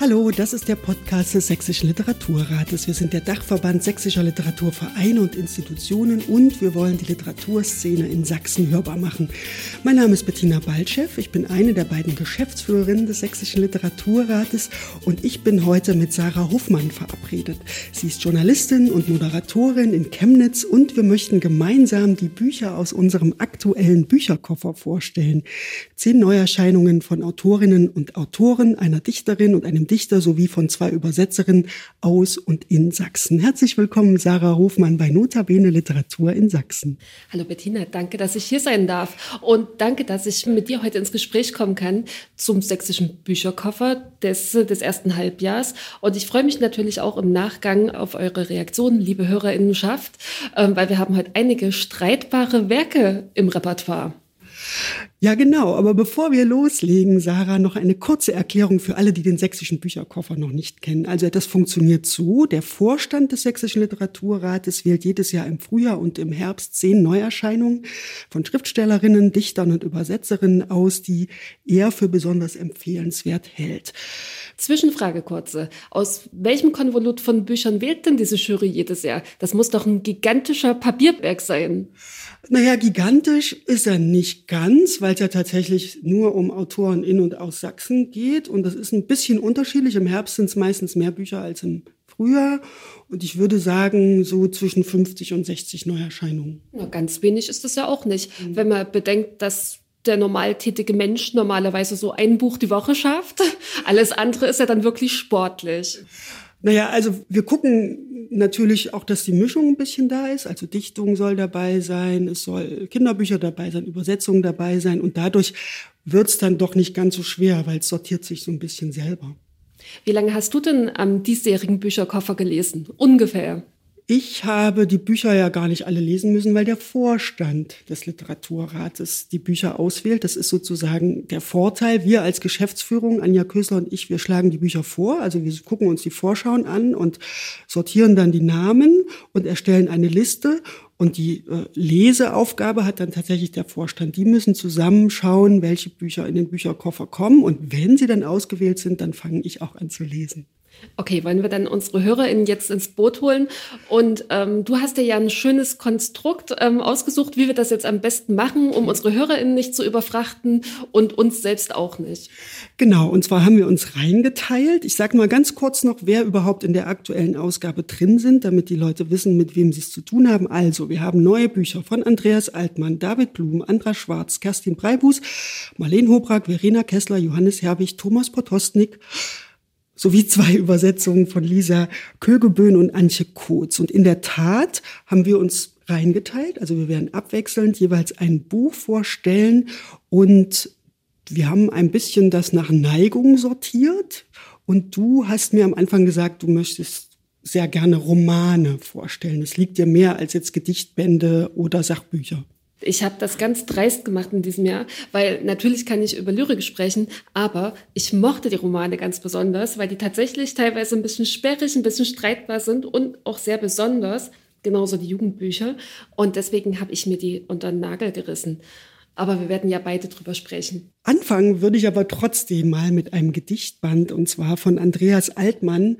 Hallo, das ist der Podcast des Sächsischen Literaturrates. Wir sind der Dachverband sächsischer Literaturvereine und Institutionen und wir wollen die Literaturszene in Sachsen hörbar machen. Mein Name ist Bettina Baltschew, ich bin eine der beiden Geschäftsführerinnen des Sächsischen Literaturrates und ich bin heute mit Sarah Hofmann verabredet. Sie ist Journalistin und Moderatorin in Chemnitz und wir möchten gemeinsam die Bücher aus unserem aktuellen Bücherkoffer vorstellen. Zehn Neuerscheinungen von Autorinnen und Autoren, einer Dichterin und einem Dichter sowie von zwei Übersetzerinnen aus und in Sachsen. Herzlich willkommen, Sarah Hofmann bei Notabene Literatur in Sachsen. Hallo Bettina, danke, dass ich hier sein darf und danke, dass ich mit dir heute ins Gespräch kommen kann zum sächsischen Bücherkoffer des, des ersten Halbjahrs. Und ich freue mich natürlich auch im Nachgang auf eure Reaktionen, liebe Hörerinnenschaft, ähm, weil wir haben heute einige streitbare Werke im Repertoire. Ja, genau. Aber bevor wir loslegen, Sarah, noch eine kurze Erklärung für alle, die den sächsischen Bücherkoffer noch nicht kennen. Also das funktioniert so. Der Vorstand des sächsischen Literaturrates wählt jedes Jahr im Frühjahr und im Herbst zehn Neuerscheinungen von Schriftstellerinnen, Dichtern und Übersetzerinnen aus, die er für besonders empfehlenswert hält. Zwischenfrage kurze. Aus welchem Konvolut von Büchern wählt denn diese Jury jedes Jahr? Das muss doch ein gigantischer Papierberg sein. Naja, gigantisch ist er nicht ganz, weil es ja tatsächlich nur um Autoren in und aus Sachsen geht. Und das ist ein bisschen unterschiedlich. Im Herbst sind es meistens mehr Bücher als im Frühjahr. Und ich würde sagen, so zwischen 50 und 60 Neuerscheinungen. Na, ganz wenig ist das ja auch nicht. Mhm. Wenn man bedenkt, dass der normaltätige Mensch normalerweise so ein Buch die Woche schafft. Alles andere ist ja dann wirklich sportlich. Naja, also wir gucken natürlich auch, dass die Mischung ein bisschen da ist. Also Dichtung soll dabei sein, es soll Kinderbücher dabei sein, Übersetzungen dabei sein. Und dadurch wird es dann doch nicht ganz so schwer, weil es sortiert sich so ein bisschen selber. Wie lange hast du denn am diesjährigen Bücherkoffer gelesen? Ungefähr. Ich habe die Bücher ja gar nicht alle lesen müssen, weil der Vorstand des Literaturrates die Bücher auswählt. Das ist sozusagen der Vorteil. Wir als Geschäftsführung, Anja Kösler und ich, wir schlagen die Bücher vor. Also wir gucken uns die Vorschauen an und sortieren dann die Namen und erstellen eine Liste. Und die äh, Leseaufgabe hat dann tatsächlich der Vorstand. Die müssen zusammenschauen, welche Bücher in den Bücherkoffer kommen. Und wenn sie dann ausgewählt sind, dann fange ich auch an zu lesen. Okay, wollen wir dann unsere HörerInnen jetzt ins Boot holen? Und ähm, du hast dir ja ein schönes Konstrukt ähm, ausgesucht, wie wir das jetzt am besten machen, um unsere HörerInnen nicht zu überfrachten und uns selbst auch nicht. Genau, und zwar haben wir uns reingeteilt. Ich sage mal ganz kurz noch, wer überhaupt in der aktuellen Ausgabe drin sind, damit die Leute wissen, mit wem sie es zu tun haben. Also, wir haben neue Bücher von Andreas Altmann, David Blum, Andra Schwarz, Kerstin Breibus, Marlene Hobrak, Verena Kessler, Johannes Herbig, Thomas Potostnik, sowie zwei Übersetzungen von Lisa Kögeböhn und Antje Kotz. Und in der Tat haben wir uns reingeteilt. Also wir werden abwechselnd jeweils ein Buch vorstellen und wir haben ein bisschen das nach Neigung sortiert. Und du hast mir am Anfang gesagt, du möchtest sehr gerne Romane vorstellen. Es liegt dir mehr als jetzt Gedichtbände oder Sachbücher. Ich habe das ganz dreist gemacht in diesem Jahr, weil natürlich kann ich über Lyrik sprechen, aber ich mochte die Romane ganz besonders, weil die tatsächlich teilweise ein bisschen sperrig, ein bisschen streitbar sind und auch sehr besonders, genauso die Jugendbücher. Und deswegen habe ich mir die unter den Nagel gerissen. Aber wir werden ja beide drüber sprechen. Anfangen würde ich aber trotzdem mal mit einem Gedichtband und zwar von Andreas Altmann.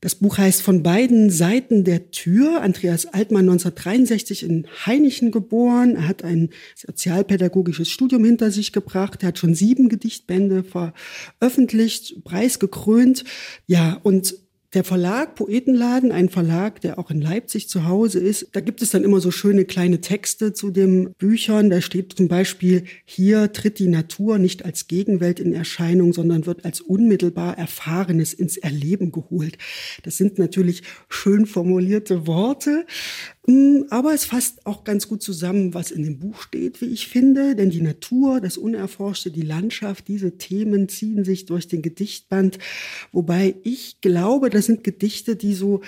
Das Buch heißt Von beiden Seiten der Tür. Andreas Altmann 1963 in Heinichen geboren. Er hat ein sozialpädagogisches Studium hinter sich gebracht. Er hat schon sieben Gedichtbände veröffentlicht, preisgekrönt. Ja, und der Verlag Poetenladen, ein Verlag, der auch in Leipzig zu Hause ist, da gibt es dann immer so schöne kleine Texte zu den Büchern. Da steht zum Beispiel, hier tritt die Natur nicht als Gegenwelt in Erscheinung, sondern wird als unmittelbar Erfahrenes ins Erleben geholt. Das sind natürlich schön formulierte Worte. Mm, aber es fasst auch ganz gut zusammen, was in dem Buch steht, wie ich finde. Denn die Natur, das Unerforschte, die Landschaft, diese Themen ziehen sich durch den Gedichtband. Wobei ich glaube, das sind Gedichte, die so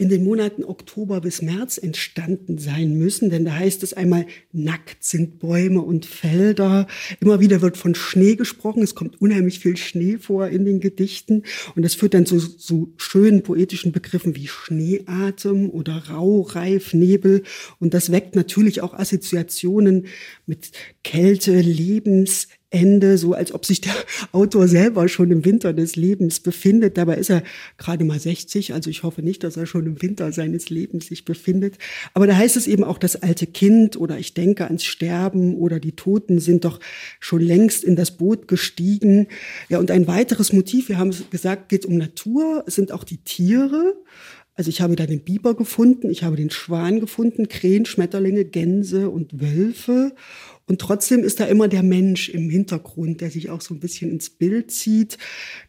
in den Monaten Oktober bis März entstanden sein müssen, denn da heißt es einmal, nackt sind Bäume und Felder. Immer wieder wird von Schnee gesprochen. Es kommt unheimlich viel Schnee vor in den Gedichten. Und das führt dann zu so schönen poetischen Begriffen wie Schneeatem oder Raureif, Nebel. Und das weckt natürlich auch Assoziationen mit Kälte, Lebens, Ende, so als ob sich der Autor selber schon im Winter des Lebens befindet. Dabei ist er gerade mal 60, also ich hoffe nicht, dass er schon im Winter seines Lebens sich befindet. Aber da heißt es eben auch, das alte Kind oder ich denke ans Sterben oder die Toten sind doch schon längst in das Boot gestiegen. Ja, und ein weiteres Motiv, wir haben es gesagt, geht um Natur, es sind auch die Tiere. Also ich habe da den Biber gefunden, ich habe den Schwan gefunden, Krähen, Schmetterlinge, Gänse und Wölfe. Und trotzdem ist da immer der Mensch im Hintergrund, der sich auch so ein bisschen ins Bild zieht.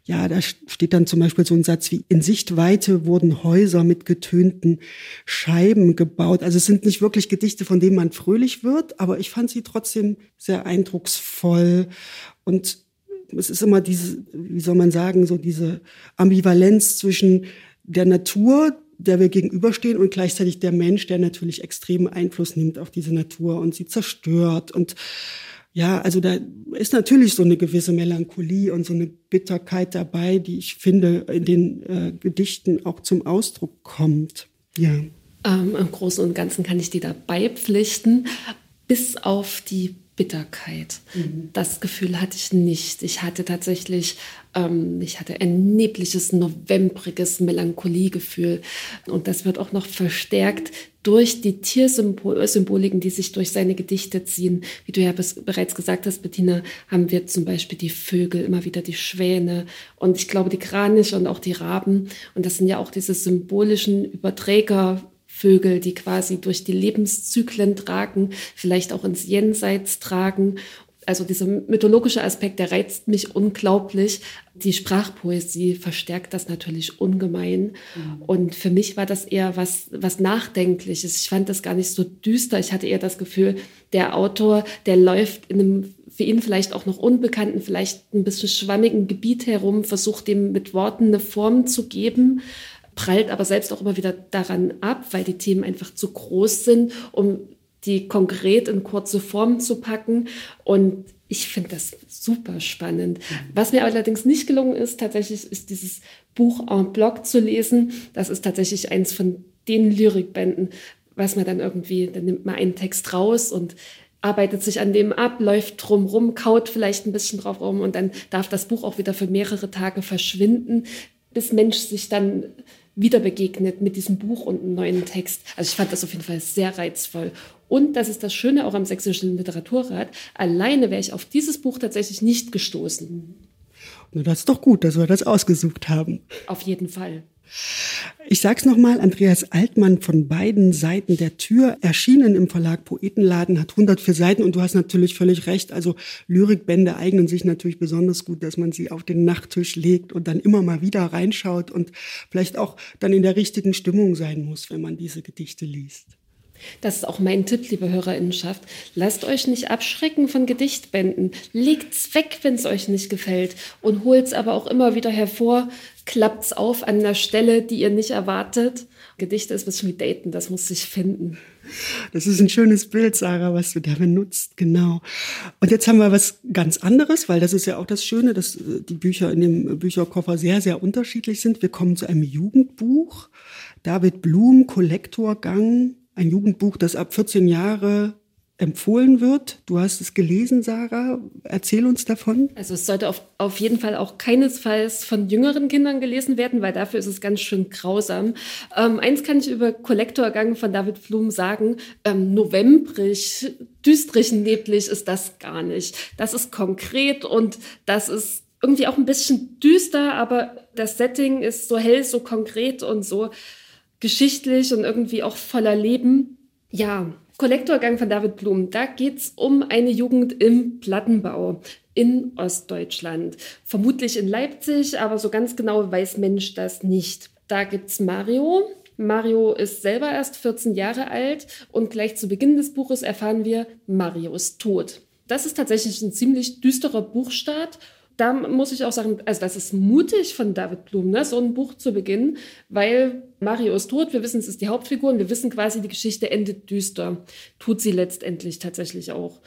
Ja, da steht dann zum Beispiel so ein Satz wie, in Sichtweite wurden Häuser mit getönten Scheiben gebaut. Also es sind nicht wirklich Gedichte, von denen man fröhlich wird, aber ich fand sie trotzdem sehr eindrucksvoll. Und es ist immer diese, wie soll man sagen, so diese Ambivalenz zwischen der Natur, der wir gegenüberstehen und gleichzeitig der Mensch, der natürlich extremen Einfluss nimmt auf diese Natur und sie zerstört. Und ja, also da ist natürlich so eine gewisse Melancholie und so eine Bitterkeit dabei, die ich finde in den äh, Gedichten auch zum Ausdruck kommt. Ja. Ähm, Im Großen und Ganzen kann ich dir dabei pflichten, bis auf die Bitterkeit. Mhm. Das Gefühl hatte ich nicht. Ich hatte tatsächlich, ähm, ich hatte ein nebliges, novembriges Melancholiegefühl. Und das wird auch noch verstärkt durch die Tiersymboliken, die sich durch seine Gedichte ziehen. Wie du ja bereits gesagt hast, Bettina, haben wir zum Beispiel die Vögel, immer wieder die Schwäne und ich glaube die Kraniche und auch die Raben. Und das sind ja auch diese symbolischen Überträger Vögel, die quasi durch die Lebenszyklen tragen, vielleicht auch ins Jenseits tragen. Also dieser mythologische Aspekt, der reizt mich unglaublich. Die Sprachpoesie verstärkt das natürlich ungemein. Mhm. Und für mich war das eher was, was Nachdenkliches. Ich fand das gar nicht so düster. Ich hatte eher das Gefühl, der Autor, der läuft in einem für ihn vielleicht auch noch unbekannten, vielleicht ein bisschen schwammigen Gebiet herum, versucht dem mit Worten eine Form zu geben prallt aber selbst auch immer wieder daran ab, weil die Themen einfach zu groß sind, um die konkret in kurze Form zu packen. Und ich finde das super spannend. Was mir allerdings nicht gelungen ist, tatsächlich ist dieses Buch en bloc zu lesen. Das ist tatsächlich eins von den Lyrikbänden, was man dann irgendwie, dann nimmt man einen Text raus und arbeitet sich an dem ab, läuft drumrum, kaut vielleicht ein bisschen drauf rum und dann darf das Buch auch wieder für mehrere Tage verschwinden, bis Mensch sich dann wieder begegnet mit diesem Buch und einem neuen Text. Also ich fand das auf jeden Fall sehr reizvoll. Und das ist das Schöne auch am Sächsischen Literaturrat. Alleine wäre ich auf dieses Buch tatsächlich nicht gestoßen. Na, das ist doch gut, dass wir das ausgesucht haben. Auf jeden Fall. Ich sag's nochmal, Andreas Altmann von beiden Seiten der Tür, erschienen im Verlag Poetenladen, hat 104 Seiten und du hast natürlich völlig recht. Also Lyrikbände eignen sich natürlich besonders gut, dass man sie auf den Nachttisch legt und dann immer mal wieder reinschaut und vielleicht auch dann in der richtigen Stimmung sein muss, wenn man diese Gedichte liest. Das ist auch mein Tipp, liebe Hörerinnenschaft. Lasst euch nicht abschrecken von Gedichtbänden. Legt's weg, wenn es euch nicht gefällt. Und holt's aber auch immer wieder hervor. Klappt's auf an einer Stelle, die ihr nicht erwartet. Gedichte ist ein bisschen wie Daten, das muss sich finden. Das ist ein schönes Bild, Sarah, was du da benutzt, genau. Und jetzt haben wir was ganz anderes, weil das ist ja auch das Schöne, dass äh, die Bücher in dem Bücherkoffer sehr, sehr unterschiedlich sind. Wir kommen zu einem Jugendbuch. David Blum, Kollektorgang, ein Jugendbuch, das ab 14 Jahre empfohlen wird. Du hast es gelesen, Sarah. Erzähl uns davon. Also es sollte auf, auf jeden Fall auch keinesfalls von jüngeren Kindern gelesen werden, weil dafür ist es ganz schön grausam. Ähm, eins kann ich über Kollektorgang von David Blum sagen. Ähm, novembrig, düstrig, neblig ist das gar nicht. Das ist konkret und das ist irgendwie auch ein bisschen düster, aber das Setting ist so hell, so konkret und so geschichtlich und irgendwie auch voller Leben. Ja, Kollektorgang von David Blum. Da geht es um eine Jugend im Plattenbau in Ostdeutschland. Vermutlich in Leipzig, aber so ganz genau weiß Mensch das nicht. Da gibt es Mario. Mario ist selber erst 14 Jahre alt und gleich zu Beginn des Buches erfahren wir, Mario ist tot. Das ist tatsächlich ein ziemlich düsterer Buchstart da muss ich auch sagen, also das ist mutig von David Blum, ne, so ein Buch zu beginnen, weil Mario ist tot, wir wissen, es ist die Hauptfigur und wir wissen quasi, die Geschichte endet düster. Tut sie letztendlich tatsächlich auch.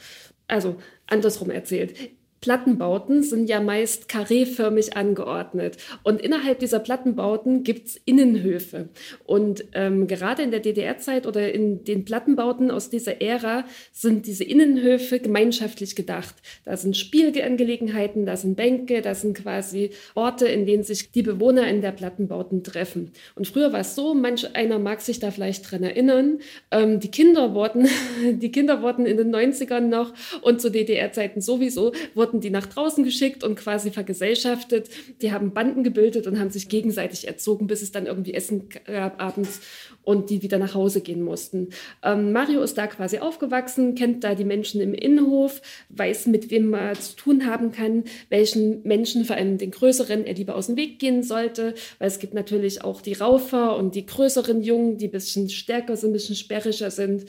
Also andersrum erzählt. Plattenbauten sind ja meist kareeförmig angeordnet. Und innerhalb dieser Plattenbauten gibt es Innenhöfe. Und ähm, gerade in der DDR-Zeit oder in den Plattenbauten aus dieser Ära sind diese Innenhöfe gemeinschaftlich gedacht. Da sind Spielangelegenheiten, da sind Bänke, da sind quasi Orte, in denen sich die Bewohner in der Plattenbauten treffen. Und früher war es so, manch einer mag sich da vielleicht dran erinnern, ähm, die Kinder wurden, die Kinder wurden in den 90ern noch und zu DDR-Zeiten sowieso, wurden wurden die nach draußen geschickt und quasi vergesellschaftet. Die haben Banden gebildet und haben sich gegenseitig erzogen, bis es dann irgendwie Essen gab abends und die wieder nach Hause gehen mussten. Ähm, Mario ist da quasi aufgewachsen, kennt da die Menschen im Innenhof, weiß, mit wem man zu tun haben kann, welchen Menschen, vor allem den größeren, er lieber aus dem Weg gehen sollte, weil es gibt natürlich auch die Raufer und die größeren Jungen, die ein bisschen stärker sind, ein bisschen sperrischer sind.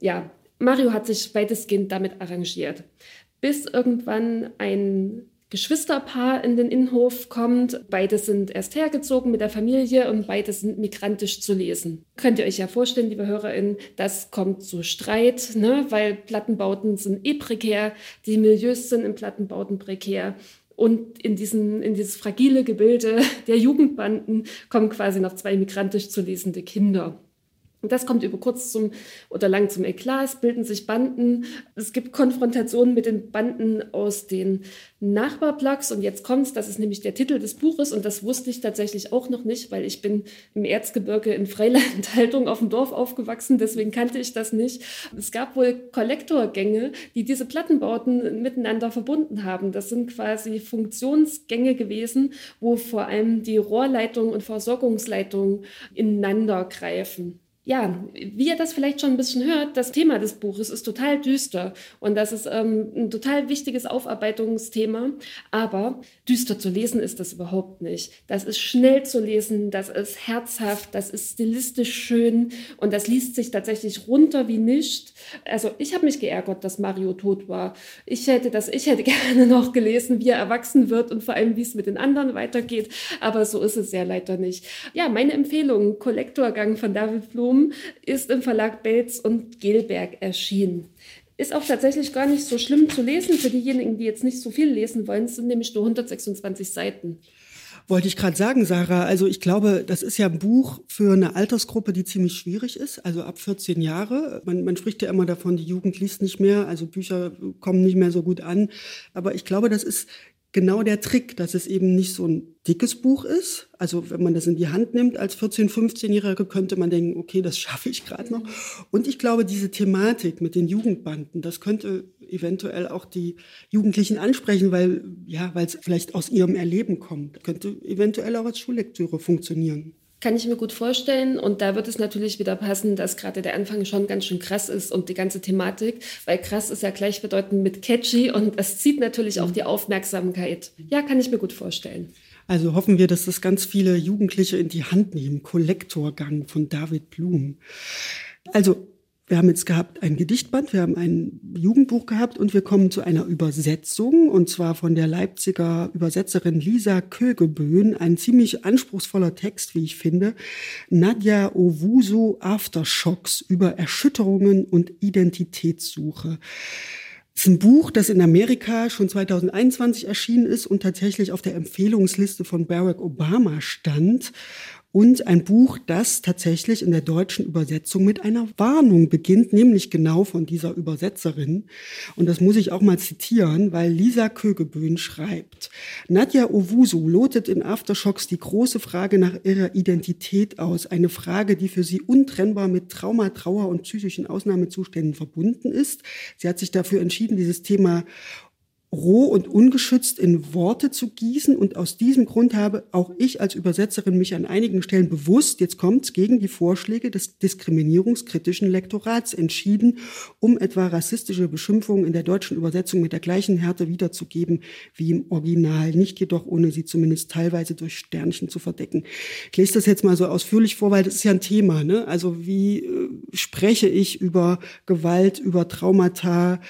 Ja, Mario hat sich weitestgehend damit arrangiert bis irgendwann ein Geschwisterpaar in den Innenhof kommt. Beide sind erst hergezogen mit der Familie und beide sind migrantisch zu lesen. Könnt ihr euch ja vorstellen, liebe HörerInnen, das kommt zu Streit, ne? weil Plattenbauten sind eh prekär, die Milieus sind in Plattenbauten prekär. Und in, diesen, in dieses fragile Gebilde der Jugendbanden kommen quasi noch zwei migrantisch zu lesende Kinder. Und das kommt über kurz zum oder lang zum Eklat. Es bilden sich Banden. Es gibt Konfrontationen mit den Banden aus den Nachbarplugs. Und jetzt kommt's. Das ist nämlich der Titel des Buches. Und das wusste ich tatsächlich auch noch nicht, weil ich bin im Erzgebirge in Freilandhaltung auf dem Dorf aufgewachsen. Deswegen kannte ich das nicht. Es gab wohl Kollektorgänge, die diese Plattenbauten miteinander verbunden haben. Das sind quasi Funktionsgänge gewesen, wo vor allem die Rohrleitungen und Versorgungsleitungen ineinander greifen ja, wie ihr das vielleicht schon ein bisschen hört, das Thema des Buches ist total düster und das ist ähm, ein total wichtiges Aufarbeitungsthema. Aber düster zu lesen ist das überhaupt nicht. Das ist schnell zu lesen, das ist herzhaft, das ist stilistisch schön und das liest sich tatsächlich runter wie nicht. Also ich habe mich geärgert, dass Mario tot war. Ich hätte das, ich hätte gerne noch gelesen, wie er erwachsen wird und vor allem, wie es mit den anderen weitergeht. Aber so ist es ja leider nicht. Ja, meine Empfehlung, Kollektorgang von David Blum Album ist im Verlag Belz und Gelberg erschienen. Ist auch tatsächlich gar nicht so schlimm zu lesen für diejenigen, die jetzt nicht so viel lesen wollen. Es sind nämlich nur 126 Seiten. Wollte ich gerade sagen, Sarah. Also ich glaube, das ist ja ein Buch für eine Altersgruppe, die ziemlich schwierig ist, also ab 14 Jahre. Man, man spricht ja immer davon, die Jugend liest nicht mehr, also Bücher kommen nicht mehr so gut an. Aber ich glaube, das ist genau der Trick, dass es eben nicht so ein dickes Buch ist. Also wenn man das in die Hand nimmt als 14-, 15-Jährige, könnte man denken, okay, das schaffe ich gerade noch. Und ich glaube, diese Thematik mit den Jugendbanden, das könnte eventuell auch die Jugendlichen ansprechen, weil ja, weil es vielleicht aus ihrem Erleben kommt. Könnte eventuell auch als Schullektüre funktionieren. Kann ich mir gut vorstellen. Und da wird es natürlich wieder passen, dass gerade der Anfang schon ganz schön krass ist und die ganze Thematik, weil krass ist ja gleichbedeutend mit catchy und es zieht natürlich auch die Aufmerksamkeit. Ja, kann ich mir gut vorstellen. Also hoffen wir, dass das ganz viele Jugendliche in die Hand nehmen. Kollektorgang von David Blum. Also wir haben jetzt gehabt ein Gedichtband, wir haben ein Jugendbuch gehabt und wir kommen zu einer Übersetzung und zwar von der Leipziger Übersetzerin Lisa Kögeböhn. Ein ziemlich anspruchsvoller Text, wie ich finde. Nadja Owusu Aftershocks über Erschütterungen und Identitätssuche. Es ist ein Buch, das in Amerika schon 2021 erschienen ist und tatsächlich auf der Empfehlungsliste von Barack Obama stand und ein Buch, das tatsächlich in der deutschen Übersetzung mit einer Warnung beginnt, nämlich genau von dieser Übersetzerin. Und das muss ich auch mal zitieren, weil Lisa Kögeböhn schreibt, Nadja Owusu lotet in Aftershocks die große Frage nach ihrer Identität aus. Eine Frage, die für sie untrennbar mit Trauma, Trauer und psychischen Ausnahmezuständen verbunden ist. Sie hat sich dafür entschieden, dieses Thema roh und ungeschützt in Worte zu gießen. Und aus diesem Grund habe auch ich als Übersetzerin mich an einigen Stellen bewusst, jetzt kommt's, gegen die Vorschläge des diskriminierungskritischen Lektorats entschieden, um etwa rassistische Beschimpfungen in der deutschen Übersetzung mit der gleichen Härte wiederzugeben wie im Original, nicht jedoch ohne sie zumindest teilweise durch Sternchen zu verdecken. Ich lese das jetzt mal so ausführlich vor, weil das ist ja ein Thema. Ne? Also wie äh, spreche ich über Gewalt, über Traumata,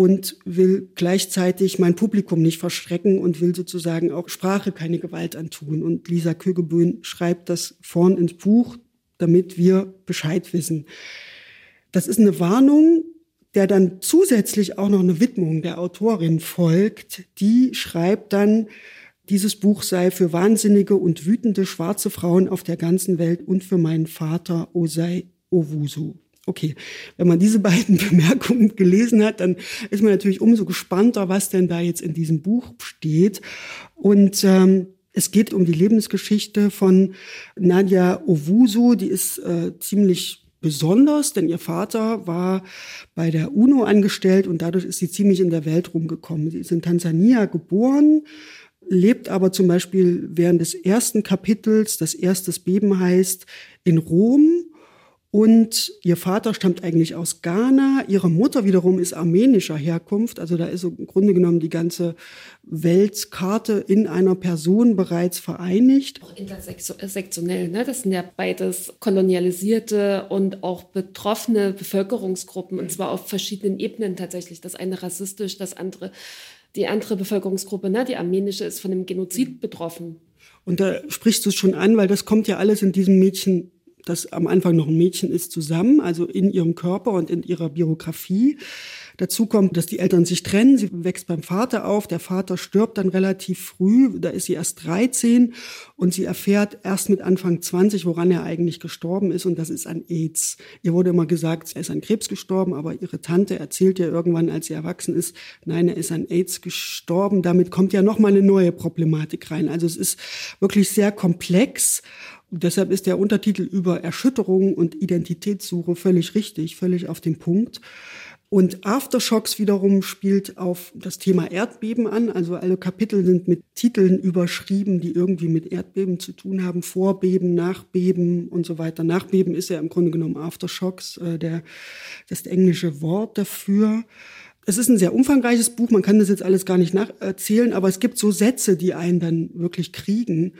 und will gleichzeitig mein Publikum nicht verschrecken und will sozusagen auch Sprache keine Gewalt antun. Und Lisa Kögeböhn schreibt das vorn ins Buch, damit wir Bescheid wissen. Das ist eine Warnung, der dann zusätzlich auch noch eine Widmung der Autorin folgt. Die schreibt dann, dieses Buch sei für wahnsinnige und wütende schwarze Frauen auf der ganzen Welt und für meinen Vater Osei Owusu. Okay, wenn man diese beiden Bemerkungen gelesen hat, dann ist man natürlich umso gespannter, was denn da jetzt in diesem Buch steht. Und ähm, es geht um die Lebensgeschichte von Nadia Owusu. Die ist äh, ziemlich besonders, denn ihr Vater war bei der UNO angestellt und dadurch ist sie ziemlich in der Welt rumgekommen. Sie ist in Tansania geboren, lebt aber zum Beispiel während des ersten Kapitels, das erstes Beben heißt, in Rom und ihr Vater stammt eigentlich aus Ghana, ihre Mutter wiederum ist armenischer Herkunft. Also da ist im Grunde genommen die ganze Weltkarte in einer Person bereits vereinigt. Auch intersektionell, ne? Das sind ja beides kolonialisierte und auch betroffene Bevölkerungsgruppen und zwar auf verschiedenen Ebenen tatsächlich. Das eine rassistisch, das andere, die andere Bevölkerungsgruppe, ne? die armenische, ist von einem Genozid betroffen. Und da sprichst du es schon an, weil das kommt ja alles in diesem Mädchen das am Anfang noch ein Mädchen ist, zusammen, also in ihrem Körper und in ihrer Biografie. Dazu kommt, dass die Eltern sich trennen. Sie wächst beim Vater auf. Der Vater stirbt dann relativ früh. Da ist sie erst 13 und sie erfährt erst mit Anfang 20, woran er eigentlich gestorben ist. Und das ist an AIDS. Ihr wurde immer gesagt, er ist an Krebs gestorben, aber ihre Tante erzählt ja irgendwann, als sie erwachsen ist, nein, er ist an AIDS gestorben. Damit kommt ja nochmal eine neue Problematik rein. Also es ist wirklich sehr komplex. Und deshalb ist der Untertitel über Erschütterung und Identitätssuche völlig richtig, völlig auf den Punkt. Und Aftershocks wiederum spielt auf das Thema Erdbeben an. Also alle Kapitel sind mit Titeln überschrieben, die irgendwie mit Erdbeben zu tun haben. Vorbeben, Nachbeben und so weiter. Nachbeben ist ja im Grunde genommen Aftershocks, äh, der, das englische Wort dafür. Es ist ein sehr umfangreiches Buch, man kann das jetzt alles gar nicht nacherzählen, aber es gibt so Sätze, die einen dann wirklich kriegen.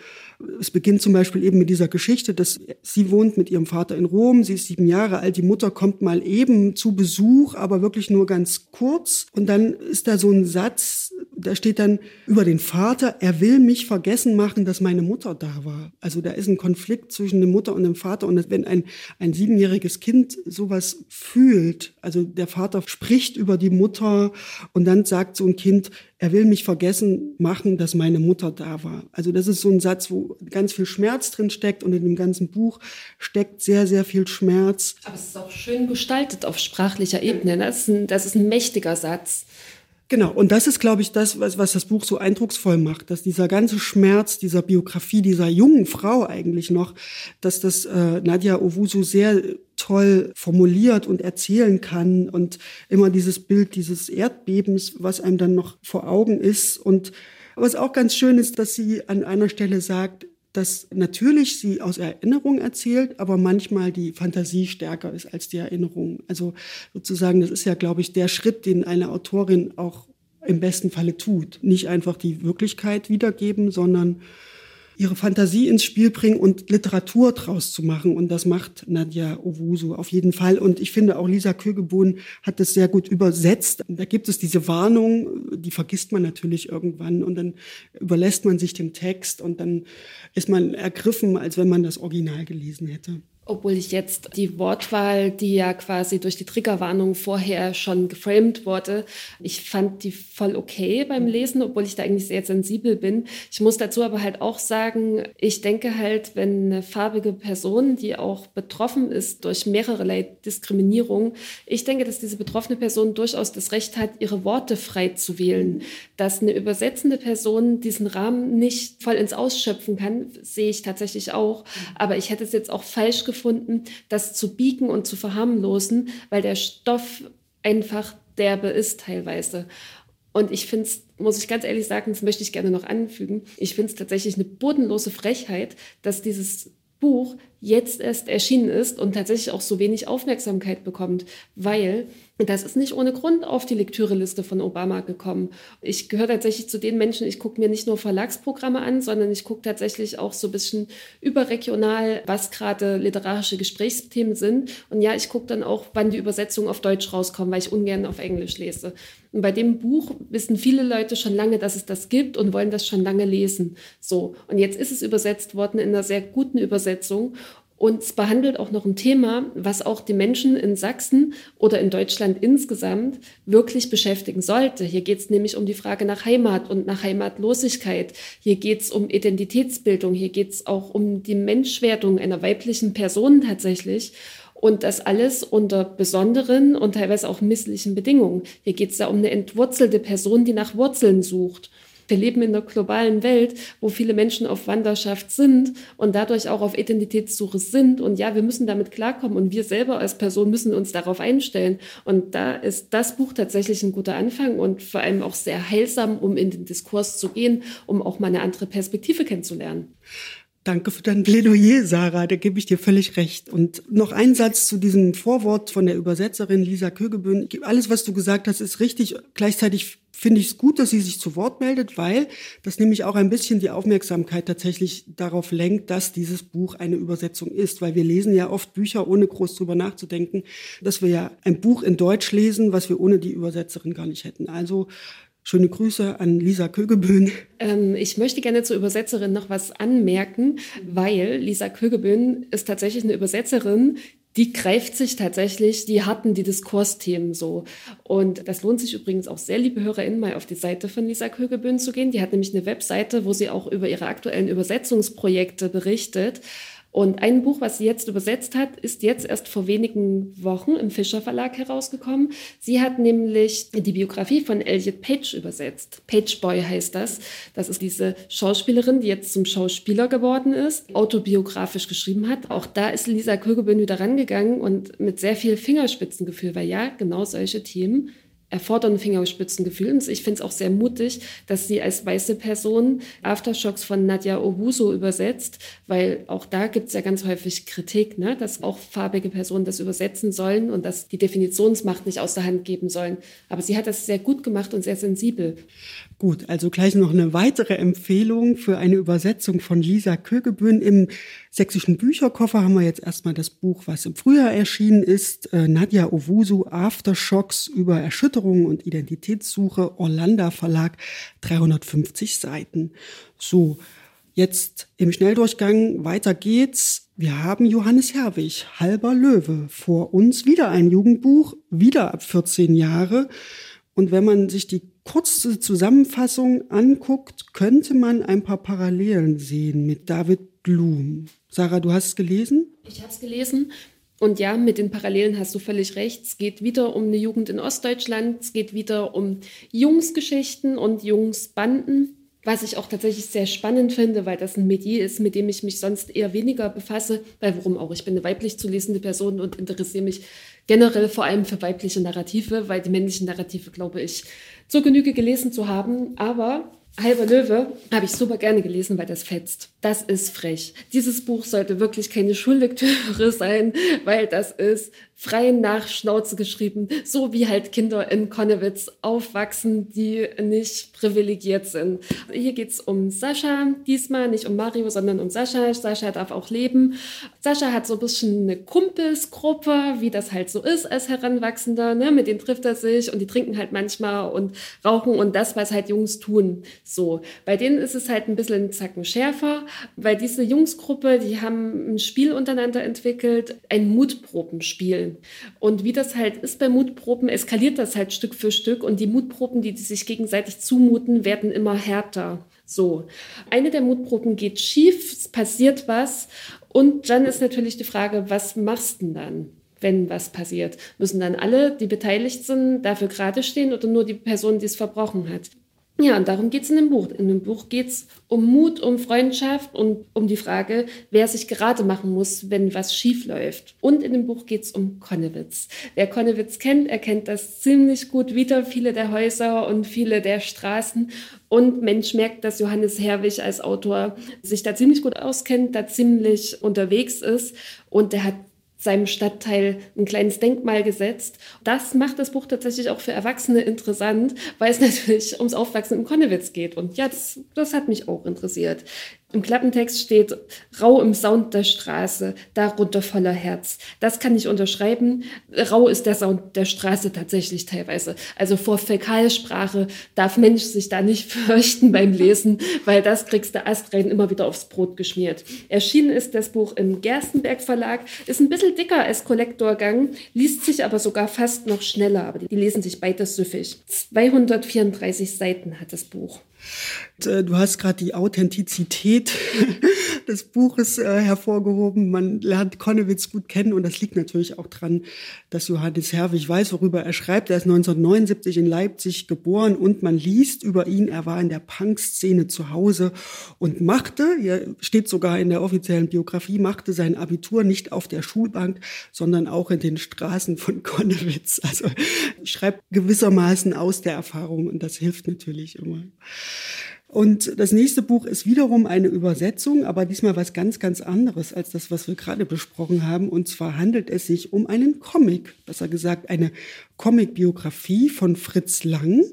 Es beginnt zum Beispiel eben mit dieser Geschichte, dass sie wohnt mit ihrem Vater in Rom, sie ist sieben Jahre alt, die Mutter kommt mal eben zu Besuch, aber wirklich nur ganz kurz. Und dann ist da so ein Satz, da steht dann über den Vater, er will mich vergessen machen, dass meine Mutter da war. Also da ist ein Konflikt zwischen der Mutter und dem Vater. Und wenn ein, ein siebenjähriges Kind sowas fühlt, also der Vater spricht über die Mutter und dann sagt so ein Kind, er will mich vergessen machen, dass meine Mutter da war. Also das ist so ein Satz, wo ganz viel Schmerz drin steckt und in dem ganzen Buch steckt sehr, sehr viel Schmerz. Aber es ist auch schön gestaltet auf sprachlicher Ebene. Das ist ein, das ist ein mächtiger Satz. Genau, und das ist, glaube ich, das, was, was das Buch so eindrucksvoll macht, dass dieser ganze Schmerz dieser Biografie dieser jungen Frau eigentlich noch, dass das äh, Nadia Owusu sehr toll formuliert und erzählen kann und immer dieses Bild dieses Erdbebens, was einem dann noch vor Augen ist. Und was auch ganz schön ist, dass sie an einer Stelle sagt, dass natürlich sie aus Erinnerung erzählt, aber manchmal die Fantasie stärker ist als die Erinnerung. Also sozusagen, das ist ja, glaube ich, der Schritt, den eine Autorin auch im besten Falle tut. Nicht einfach die Wirklichkeit wiedergeben, sondern ihre Fantasie ins Spiel bringen und Literatur draus zu machen. Und das macht Nadja Owusu auf jeden Fall. Und ich finde auch Lisa Kögebohn hat das sehr gut übersetzt. Da gibt es diese Warnung, die vergisst man natürlich irgendwann und dann überlässt man sich dem Text und dann ist man ergriffen, als wenn man das Original gelesen hätte obwohl ich jetzt die Wortwahl, die ja quasi durch die Triggerwarnung vorher schon geframed wurde, ich fand die voll okay beim Lesen, obwohl ich da eigentlich sehr sensibel bin. Ich muss dazu aber halt auch sagen, ich denke halt, wenn eine farbige Person, die auch betroffen ist durch mehrere Diskriminierung, ich denke, dass diese betroffene Person durchaus das Recht hat, ihre Worte frei zu wählen. Dass eine übersetzende Person diesen Rahmen nicht voll ins Ausschöpfen kann, sehe ich tatsächlich auch. Aber ich hätte es jetzt auch falsch gefunden, gefunden, das zu biegen und zu verharmlosen, weil der Stoff einfach derbe ist teilweise. Und ich finde es, muss ich ganz ehrlich sagen, das möchte ich gerne noch anfügen, ich finde es tatsächlich eine bodenlose Frechheit, dass dieses Buch jetzt erst erschienen ist und tatsächlich auch so wenig Aufmerksamkeit bekommt, weil das ist nicht ohne Grund auf die Lektüreliste von Obama gekommen. Ich gehöre tatsächlich zu den Menschen, ich gucke mir nicht nur Verlagsprogramme an, sondern ich gucke tatsächlich auch so ein bisschen überregional, was gerade literarische Gesprächsthemen sind. Und ja, ich gucke dann auch, wann die Übersetzungen auf Deutsch rauskommen, weil ich ungern auf Englisch lese. Und bei dem Buch wissen viele Leute schon lange, dass es das gibt und wollen das schon lange lesen. So. Und jetzt ist es übersetzt worden in einer sehr guten Übersetzung. Und es behandelt auch noch ein Thema, was auch die Menschen in Sachsen oder in Deutschland insgesamt wirklich beschäftigen sollte. Hier geht es nämlich um die Frage nach Heimat und nach Heimatlosigkeit. Hier geht es um Identitätsbildung. Hier geht es auch um die Menschwertung einer weiblichen Person tatsächlich. Und das alles unter besonderen und teilweise auch misslichen Bedingungen. Hier geht es ja um eine entwurzelte Person, die nach Wurzeln sucht. Wir leben in einer globalen Welt, wo viele Menschen auf Wanderschaft sind und dadurch auch auf Identitätssuche sind. Und ja, wir müssen damit klarkommen und wir selber als Person müssen uns darauf einstellen. Und da ist das Buch tatsächlich ein guter Anfang und vor allem auch sehr heilsam, um in den Diskurs zu gehen, um auch mal eine andere Perspektive kennenzulernen. Danke für dein Plädoyer, Sarah. Da gebe ich dir völlig recht. Und noch ein Satz zu diesem Vorwort von der Übersetzerin Lisa Kögebühn. Alles, was du gesagt hast, ist richtig. Gleichzeitig finde ich es gut, dass sie sich zu Wort meldet, weil das nämlich auch ein bisschen die Aufmerksamkeit tatsächlich darauf lenkt, dass dieses Buch eine Übersetzung ist, weil wir lesen ja oft Bücher, ohne groß drüber nachzudenken, dass wir ja ein Buch in Deutsch lesen, was wir ohne die Übersetzerin gar nicht hätten. Also Schöne Grüße an Lisa Kögeböhn. Ähm, ich möchte gerne zur Übersetzerin noch was anmerken, weil Lisa Kögeböhn ist tatsächlich eine Übersetzerin, die greift sich tatsächlich die harten, die Diskursthemen so. Und das lohnt sich übrigens auch sehr, liebe HörerInnen, mal auf die Seite von Lisa Kögebühn zu gehen. Die hat nämlich eine Webseite, wo sie auch über ihre aktuellen Übersetzungsprojekte berichtet. Und ein Buch, was sie jetzt übersetzt hat, ist jetzt erst vor wenigen Wochen im Fischer Verlag herausgekommen. Sie hat nämlich die Biografie von Elliot Page übersetzt. Page Boy heißt das. Das ist diese Schauspielerin, die jetzt zum Schauspieler geworden ist, autobiografisch geschrieben hat. Auch da ist Lisa Kögebün wieder rangegangen und mit sehr viel Fingerspitzengefühl, weil ja, genau solche Themen erfordern Fingerspitzengefühl. Und ich finde es auch sehr mutig, dass sie als weiße Person Aftershocks von Nadja Owusu übersetzt, weil auch da gibt es ja ganz häufig Kritik, ne, dass auch farbige Personen das übersetzen sollen und dass die Definitionsmacht nicht aus der Hand geben sollen. Aber sie hat das sehr gut gemacht und sehr sensibel. Gut, also gleich noch eine weitere Empfehlung für eine Übersetzung von Lisa Kögebün. Im sächsischen Bücherkoffer haben wir jetzt erstmal das Buch, was im Frühjahr erschienen ist, äh, Nadja Owusu, Aftershocks über Erschütterungen und Identitätssuche, Orlando Verlag, 350 Seiten. So, jetzt im Schnelldurchgang, weiter geht's. Wir haben Johannes Herwig, Halber Löwe, vor uns wieder ein Jugendbuch, wieder ab 14 Jahre. Und wenn man sich die kurze Zusammenfassung anguckt, könnte man ein paar Parallelen sehen mit David Blum. Sarah, du hast es gelesen? Ich habe es gelesen. Und ja, mit den Parallelen hast du völlig recht. Es geht wieder um eine Jugend in Ostdeutschland. Es geht wieder um Jungsgeschichten und Jungsbanden. Was ich auch tatsächlich sehr spannend finde, weil das ein Medier ist, mit dem ich mich sonst eher weniger befasse. Weil warum auch? Ich bin eine weiblich zu lesende Person und interessiere mich generell vor allem für weibliche Narrative, weil die männlichen Narrative, glaube ich, zur Genüge gelesen zu haben. Aber Halber Löwe habe ich super gerne gelesen, weil das fetzt. Das ist frech. Dieses Buch sollte wirklich keine Schullektüre sein, weil das ist frei nach Schnauze geschrieben, so wie halt Kinder in Konnewitz aufwachsen, die nicht privilegiert sind. Hier geht's um Sascha, diesmal nicht um Mario, sondern um Sascha. Sascha darf auch leben. Sascha hat so ein bisschen eine Kumpelsgruppe, wie das halt so ist als Heranwachsender. Ne? Mit denen trifft er sich und die trinken halt manchmal und rauchen und das, was halt Jungs tun. So, bei denen ist es halt ein bisschen ein Zacken schärfer, weil diese Jungsgruppe, die haben ein Spiel untereinander entwickelt, ein Mutprobenspiel. Und wie das halt ist bei Mutproben, eskaliert das halt Stück für Stück und die Mutproben, die, die sich gegenseitig zumuten, werden immer härter. So, eine der Mutproben geht schief, es passiert was und dann ist natürlich die Frage, was machst du denn dann? wenn was passiert. Müssen dann alle, die beteiligt sind, dafür gerade stehen oder nur die Person, die es verbrochen hat? Ja, und darum geht es in dem Buch. In dem Buch geht es um Mut, um Freundschaft und um die Frage, wer sich gerade machen muss, wenn was schief läuft. Und in dem Buch geht es um Konnewitz. Wer Konnewitz kennt, erkennt das ziemlich gut wieder, viele der Häuser und viele der Straßen. Und Mensch merkt, dass Johannes Herwig als Autor sich da ziemlich gut auskennt, da ziemlich unterwegs ist. Und der hat seinem Stadtteil ein kleines Denkmal gesetzt. Das macht das Buch tatsächlich auch für Erwachsene interessant, weil es natürlich ums Aufwachsen im Konnewitz geht. Und ja, das, das hat mich auch interessiert. Im Klappentext steht rau im Sound der Straße, darunter voller Herz. Das kann ich unterschreiben. Rau ist der Sound der Straße tatsächlich teilweise. Also vor Fäkalsprache darf Mensch sich da nicht fürchten beim Lesen, weil das kriegst du astrein immer wieder aufs Brot geschmiert. Erschienen ist das Buch im Gerstenberg Verlag, ist ein bisschen dicker als Kollektorgang, liest sich aber sogar fast noch schneller, aber die lesen sich beides süffig. 234 Seiten hat das Buch. Äh, du hast gerade die Authentizität des Buches äh, hervorgehoben. Man lernt Konnewitz gut kennen und das liegt natürlich auch dran, dass Johannes Herwig weiß, worüber er schreibt. Er ist 1979 in Leipzig geboren und man liest über ihn, er war in der Punk-Szene zu Hause und machte, hier steht sogar in der offiziellen Biografie, machte sein Abitur nicht auf der Schulbank, sondern auch in den Straßen von Konnewitz. Also schreibt gewissermaßen aus der Erfahrung und das hilft natürlich immer. Und das nächste Buch ist wiederum eine Übersetzung, aber diesmal was ganz, ganz anderes als das, was wir gerade besprochen haben. Und zwar handelt es sich um einen Comic, besser gesagt eine Comicbiografie von Fritz Lang.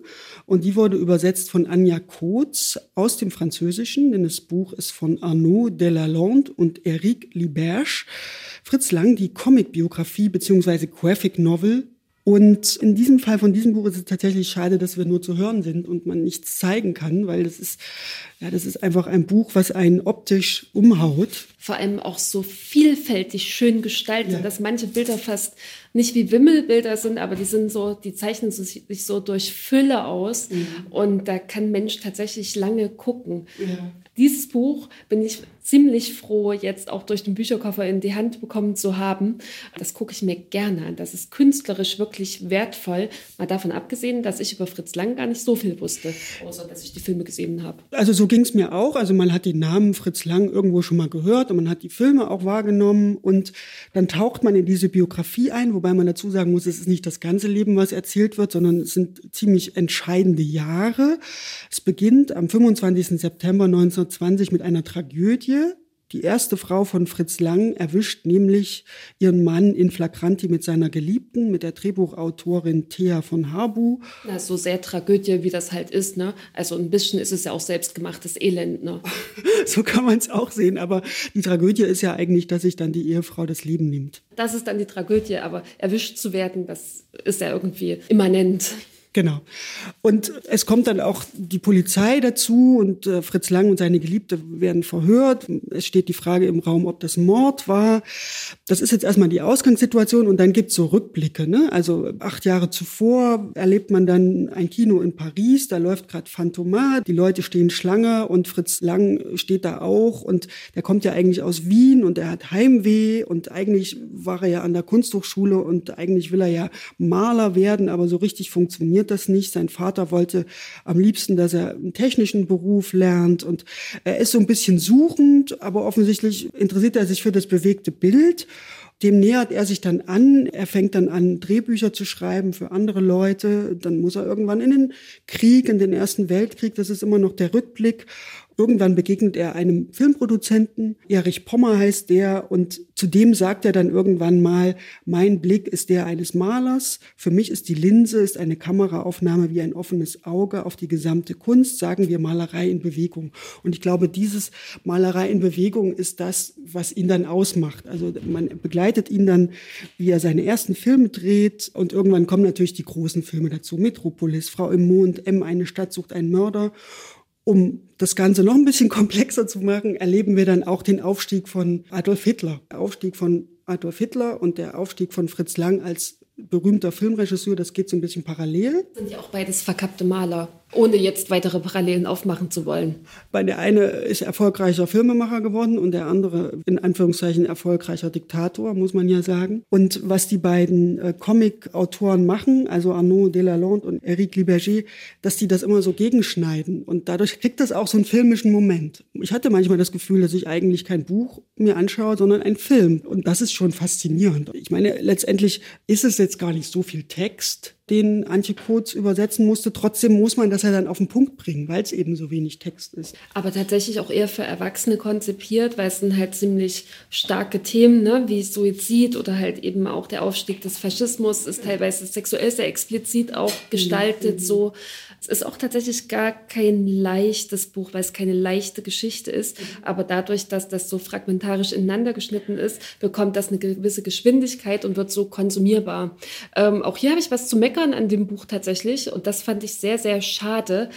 Und die wurde übersetzt von Anja Kotz aus dem Französischen, denn das Buch ist von Arnaud Delalande und Eric Liberge. Fritz Lang, die Comicbiografie bzw. Graphic Novel und in diesem Fall von diesem Buch ist es tatsächlich schade, dass wir nur zu hören sind und man nichts zeigen kann, weil das ist, ja, das ist einfach ein Buch, was einen optisch umhaut. Vor allem auch so vielfältig schön gestaltet, ja. dass manche Bilder fast nicht wie Wimmelbilder sind, aber die sind so, die zeichnen sich so durch Fülle aus mhm. und da kann Mensch tatsächlich lange gucken. Ja. Dieses Buch bin ich ziemlich froh, jetzt auch durch den Bücherkoffer in die Hand bekommen zu haben. Das gucke ich mir gerne an. Das ist künstlerisch wirklich wertvoll. Mal davon abgesehen, dass ich über Fritz Lang gar nicht so viel wusste, außer dass ich die Filme gesehen habe. Also so ging es mir auch. Also man hat den Namen Fritz Lang irgendwo schon mal gehört und man hat die Filme auch wahrgenommen und dann taucht man in diese Biografie ein, wobei man dazu sagen muss, es ist nicht das ganze Leben, was erzählt wird, sondern es sind ziemlich entscheidende Jahre. Es beginnt am 25. September 19 1920 mit einer Tragödie. Die erste Frau von Fritz Lang erwischt nämlich ihren Mann in Flagranti mit seiner Geliebten, mit der Drehbuchautorin Thea von Harbu. Na, so sehr Tragödie, wie das halt ist. Ne? Also ein bisschen ist es ja auch selbstgemachtes Elend. Ne? so kann man es auch sehen. Aber die Tragödie ist ja eigentlich, dass sich dann die Ehefrau das Leben nimmt. Das ist dann die Tragödie. Aber erwischt zu werden, das ist ja irgendwie immanent. Genau. Und es kommt dann auch die Polizei dazu und äh, Fritz Lang und seine Geliebte werden verhört. Es steht die Frage im Raum, ob das Mord war. Das ist jetzt erstmal die Ausgangssituation und dann gibt's so Rückblicke. Ne? Also acht Jahre zuvor erlebt man dann ein Kino in Paris, da läuft gerade Phantomat, die Leute stehen Schlange und Fritz Lang steht da auch und der kommt ja eigentlich aus Wien und er hat Heimweh und eigentlich war er ja an der Kunsthochschule und eigentlich will er ja Maler werden, aber so richtig funktioniert das nicht. Sein Vater wollte am liebsten, dass er einen technischen Beruf lernt und er ist so ein bisschen suchend, aber offensichtlich interessiert er sich für das bewegte Bild. Dem nähert er sich dann an. Er fängt dann an, Drehbücher zu schreiben für andere Leute. Dann muss er irgendwann in den Krieg, in den Ersten Weltkrieg. Das ist immer noch der Rückblick. Irgendwann begegnet er einem Filmproduzenten, Erich Pommer heißt der, und zu dem sagt er dann irgendwann mal, mein Blick ist der eines Malers, für mich ist die Linse, ist eine Kameraaufnahme wie ein offenes Auge auf die gesamte Kunst, sagen wir Malerei in Bewegung. Und ich glaube, dieses Malerei in Bewegung ist das, was ihn dann ausmacht. Also man begleitet ihn dann, wie er seine ersten Filme dreht, und irgendwann kommen natürlich die großen Filme dazu, Metropolis, Frau im Mond, M, eine Stadt sucht einen Mörder. Um das Ganze noch ein bisschen komplexer zu machen, erleben wir dann auch den Aufstieg von Adolf Hitler. Der Aufstieg von Adolf Hitler und der Aufstieg von Fritz Lang als berühmter Filmregisseur, das geht so ein bisschen parallel. Sind ja auch beides verkappte Maler. Ohne jetzt weitere Parallelen aufmachen zu wollen. Weil der eine ist erfolgreicher Filmemacher geworden und der andere in Anführungszeichen erfolgreicher Diktator, muss man ja sagen. Und was die beiden äh, Comic-Autoren machen, also Arnaud Delalande und Eric Liberger, dass die das immer so gegenschneiden. Und dadurch kriegt das auch so einen filmischen Moment. Ich hatte manchmal das Gefühl, dass ich eigentlich kein Buch mir anschaue, sondern einen Film. Und das ist schon faszinierend. Ich meine, letztendlich ist es jetzt gar nicht so viel Text den Antje Kurz übersetzen musste. Trotzdem muss man das ja dann auf den Punkt bringen, weil es eben so wenig Text ist. Aber tatsächlich auch eher für Erwachsene konzipiert, weil es sind halt ziemlich starke Themen, ne? wie Suizid oder halt eben auch der Aufstieg des Faschismus ist teilweise sexuell sehr explizit auch gestaltet. Mhm. So, es ist auch tatsächlich gar kein leichtes Buch, weil es keine leichte Geschichte ist. Aber dadurch, dass das so fragmentarisch ineinander geschnitten ist, bekommt das eine gewisse Geschwindigkeit und wird so konsumierbar. Ähm, auch hier habe ich was zu meckern meckern an dem Buch tatsächlich und das fand ich sehr, sehr schade.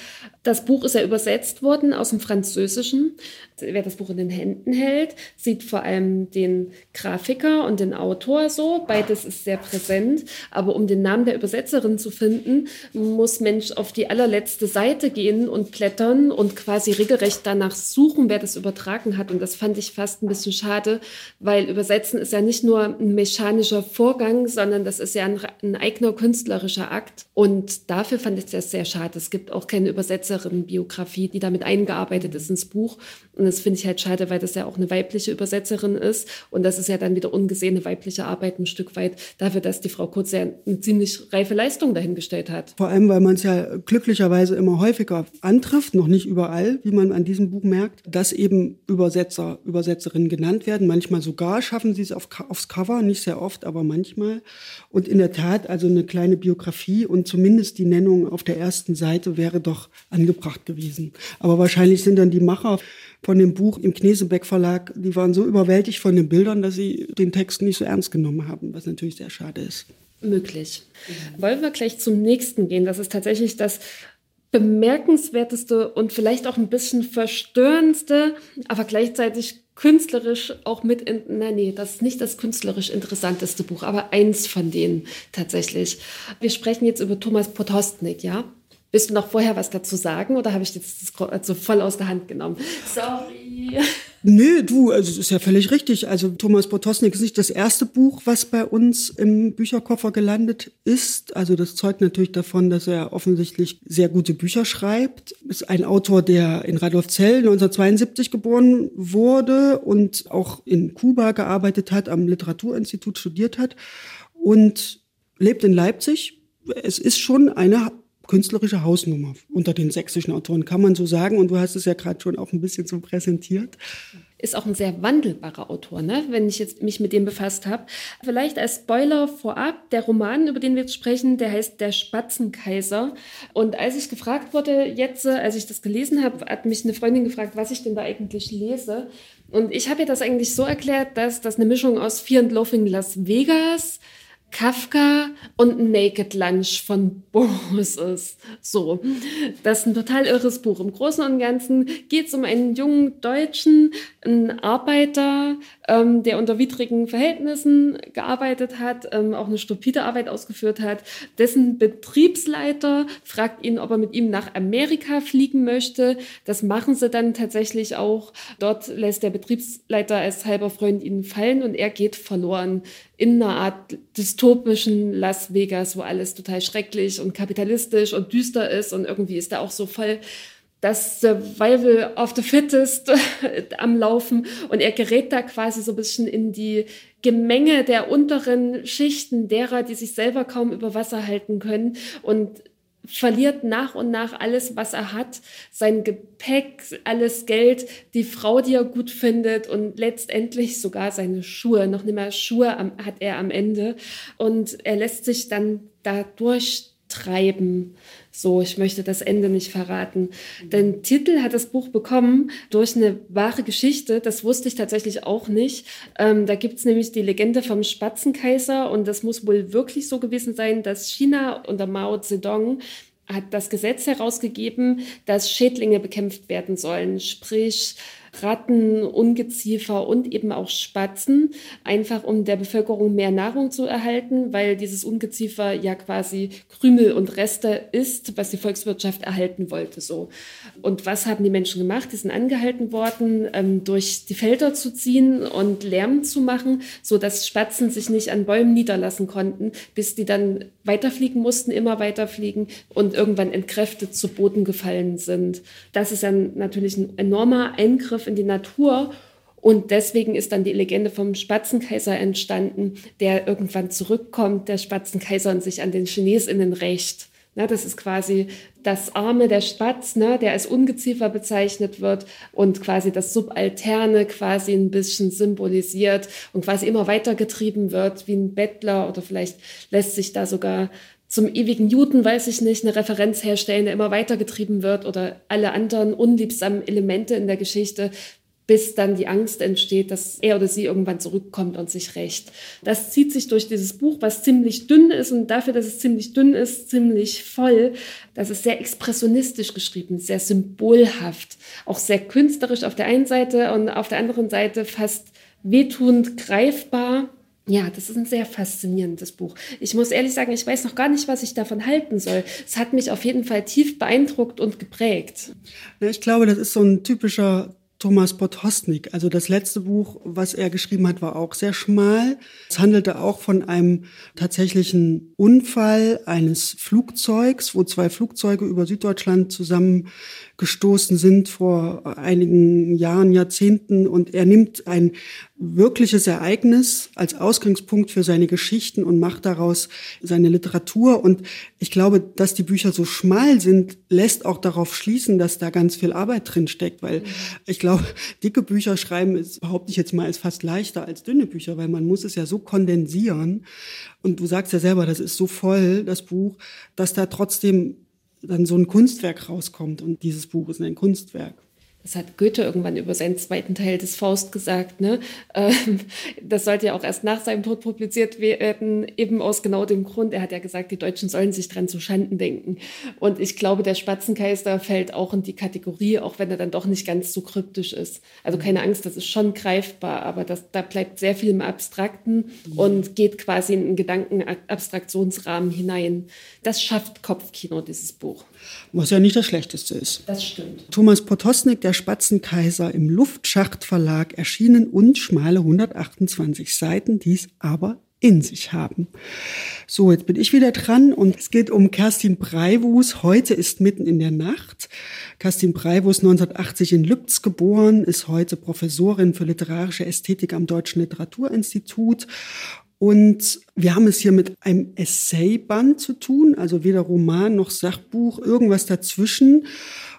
Das Buch ist ja übersetzt worden aus dem Französischen. Wer das Buch in den Händen hält, sieht vor allem den Grafiker und den Autor so. Beides ist sehr präsent. Aber um den Namen der Übersetzerin zu finden, muss Mensch auf die allerletzte Seite gehen und blättern und quasi regelrecht danach suchen, wer das übertragen hat. Und das fand ich fast ein bisschen schade, weil Übersetzen ist ja nicht nur ein mechanischer Vorgang, sondern das ist ja ein, ein eigener künstlerischer Akt. Und dafür fand ich das sehr schade. Es gibt auch keine Übersetzerin-Biografie, die damit eingearbeitet ist ins Buch. Und das finde ich halt schade, weil das ja auch eine weibliche Übersetzerin ist. Und das ist ja dann wieder ungesehene weibliche Arbeit ein Stück weit dafür, dass die Frau Kurz ja eine ziemlich reife Leistung dahingestellt hat. Vor allem, weil man es ja glücklicherweise immer häufiger antrifft, noch nicht überall, wie man an diesem Buch merkt, dass eben Übersetzer, Übersetzerinnen genannt werden. Manchmal sogar schaffen sie es auf, aufs Cover, nicht sehr oft, aber manchmal. Und in der Tat, also eine kleine Biografie und zumindest die Nennung auf der ersten Seite wäre doch angebracht gewesen. Aber wahrscheinlich sind dann die Macher von dem Buch im Knesebeck Verlag, die waren so überwältigt von den Bildern, dass sie den Text nicht so ernst genommen haben, was natürlich sehr schade ist. Möglich. Mhm. Wollen wir gleich zum nächsten gehen? Das ist tatsächlich das bemerkenswerteste und vielleicht auch ein bisschen verstörendste, aber gleichzeitig künstlerisch auch mit, in, nein, nee, das ist nicht das künstlerisch interessanteste Buch, aber eins von denen tatsächlich. Wir sprechen jetzt über Thomas Potostnik, ja? Willst du noch vorher was dazu sagen oder habe ich jetzt das also voll aus der Hand genommen? Sorry. Nö, du, also es ist ja völlig richtig. Also Thomas Potosnik ist nicht das erste Buch, was bei uns im Bücherkoffer gelandet ist. Also das zeugt natürlich davon, dass er offensichtlich sehr gute Bücher schreibt. Ist ein Autor, der in Radolfzell 1972 geboren wurde und auch in Kuba gearbeitet hat, am Literaturinstitut studiert hat und lebt in Leipzig. Es ist schon eine künstlerische Hausnummer unter den sächsischen Autoren, kann man so sagen. Und du hast es ja gerade schon auch ein bisschen so präsentiert. Ist auch ein sehr wandelbarer Autor, ne? wenn ich jetzt mich mit dem befasst habe. Vielleicht als Spoiler vorab, der Roman, über den wir jetzt sprechen, der heißt Der Spatzenkaiser. Und als ich gefragt wurde, jetzt, als ich das gelesen habe, hat mich eine Freundin gefragt, was ich denn da eigentlich lese. Und ich habe ihr das eigentlich so erklärt, dass das eine Mischung aus Fear and Loafing Las Vegas, Kafka und Naked Lunch von Boris ist. So, das ist ein total irres Buch. Im Großen und Ganzen geht es um einen jungen Deutschen, einen Arbeiter, ähm, der unter widrigen Verhältnissen gearbeitet hat, ähm, auch eine stupide Arbeit ausgeführt hat. Dessen Betriebsleiter fragt ihn, ob er mit ihm nach Amerika fliegen möchte. Das machen sie dann tatsächlich auch. Dort lässt der Betriebsleiter als halber Freund ihn fallen und er geht verloren in einer Art dystopischen Las Vegas, wo alles total schrecklich und kapitalistisch und düster ist und irgendwie ist da auch so voll das Survival of the Fittest am Laufen. Und er gerät da quasi so ein bisschen in die Gemenge der unteren Schichten derer, die sich selber kaum über Wasser halten können. Und verliert nach und nach alles, was er hat, sein Gepäck, alles Geld, die Frau, die er gut findet und letztendlich sogar seine Schuhe. Noch nicht mehr Schuhe hat er am Ende und er lässt sich dann da durchtreiben. So, ich möchte das Ende nicht verraten. Mhm. Den Titel hat das Buch bekommen durch eine wahre Geschichte. Das wusste ich tatsächlich auch nicht. Ähm, da gibt es nämlich die Legende vom Spatzenkaiser und das muss wohl wirklich so gewesen sein, dass China unter Mao Zedong hat das Gesetz herausgegeben, dass Schädlinge bekämpft werden sollen, sprich Ratten, Ungeziefer und eben auch Spatzen, einfach um der Bevölkerung mehr Nahrung zu erhalten, weil dieses Ungeziefer ja quasi Krümel und Reste ist, was die Volkswirtschaft erhalten wollte. So. Und was haben die Menschen gemacht? Die sind angehalten worden, ähm, durch die Felder zu ziehen und Lärm zu machen, so dass Spatzen sich nicht an Bäumen niederlassen konnten, bis die dann weiterfliegen mussten, immer weiterfliegen und irgendwann entkräftet zu Boden gefallen sind. Das ist dann natürlich ein enormer Eingriff in die Natur. Und deswegen ist dann die Legende vom Spatzenkaiser entstanden, der irgendwann zurückkommt, der Spatzenkaiser und sich an den Chinesinnen rächt. Na, das ist quasi das Arme der Spatz, ne, der als Ungeziefer bezeichnet wird und quasi das Subalterne quasi ein bisschen symbolisiert und quasi immer weitergetrieben wird wie ein Bettler oder vielleicht lässt sich da sogar zum ewigen Juden, weiß ich nicht, eine Referenz herstellen, der immer weitergetrieben wird oder alle anderen unliebsamen Elemente in der Geschichte, bis dann die Angst entsteht, dass er oder sie irgendwann zurückkommt und sich rächt. Das zieht sich durch dieses Buch, was ziemlich dünn ist und dafür, dass es ziemlich dünn ist, ziemlich voll. Das ist sehr expressionistisch geschrieben, sehr symbolhaft, auch sehr künstlerisch auf der einen Seite und auf der anderen Seite fast wehtuend greifbar ja, das ist ein sehr faszinierendes Buch. Ich muss ehrlich sagen, ich weiß noch gar nicht, was ich davon halten soll. Es hat mich auf jeden Fall tief beeindruckt und geprägt. Ich glaube, das ist so ein typischer Thomas Potosnik. Also das letzte Buch, was er geschrieben hat, war auch sehr schmal. Es handelte auch von einem tatsächlichen Unfall eines Flugzeugs, wo zwei Flugzeuge über Süddeutschland zusammengestoßen sind vor einigen Jahren, Jahrzehnten. Und er nimmt ein wirkliches Ereignis als Ausgangspunkt für seine Geschichten und macht daraus seine Literatur. Und ich glaube, dass die Bücher so schmal sind, lässt auch darauf schließen, dass da ganz viel Arbeit drin steckt, weil ich glaube, dicke Bücher schreiben ist, behaupte ich jetzt mal, ist fast leichter als dünne Bücher, weil man muss es ja so kondensieren. Und du sagst ja selber, das ist so voll, das Buch, dass da trotzdem dann so ein Kunstwerk rauskommt. Und dieses Buch ist ein Kunstwerk das hat Goethe irgendwann über seinen zweiten Teil des Faust gesagt, ne? Ähm, das sollte ja auch erst nach seinem Tod publiziert werden, eben aus genau dem Grund. Er hat ja gesagt, die Deutschen sollen sich dran zu Schanden denken. Und ich glaube, der Spatzenkaiser fällt auch in die Kategorie, auch wenn er dann doch nicht ganz so kryptisch ist. Also keine Angst, das ist schon greifbar, aber das, da bleibt sehr viel im Abstrakten und geht quasi in einen Gedankenabstraktionsrahmen hinein. Das schafft Kopfkino, dieses Buch. Was ja nicht das Schlechteste ist. Das stimmt. Thomas Potosnik, der Spatzenkaiser im Luftschachtverlag erschienen und schmale 128 Seiten, dies aber in sich haben. So, jetzt bin ich wieder dran und es geht um Kerstin Breiwus. Heute ist mitten in der Nacht. Kerstin Breiwus, 1980 in Lübz geboren, ist heute Professorin für literarische Ästhetik am Deutschen Literaturinstitut und wir haben es hier mit einem Essayband zu tun, also weder Roman noch Sachbuch, irgendwas dazwischen.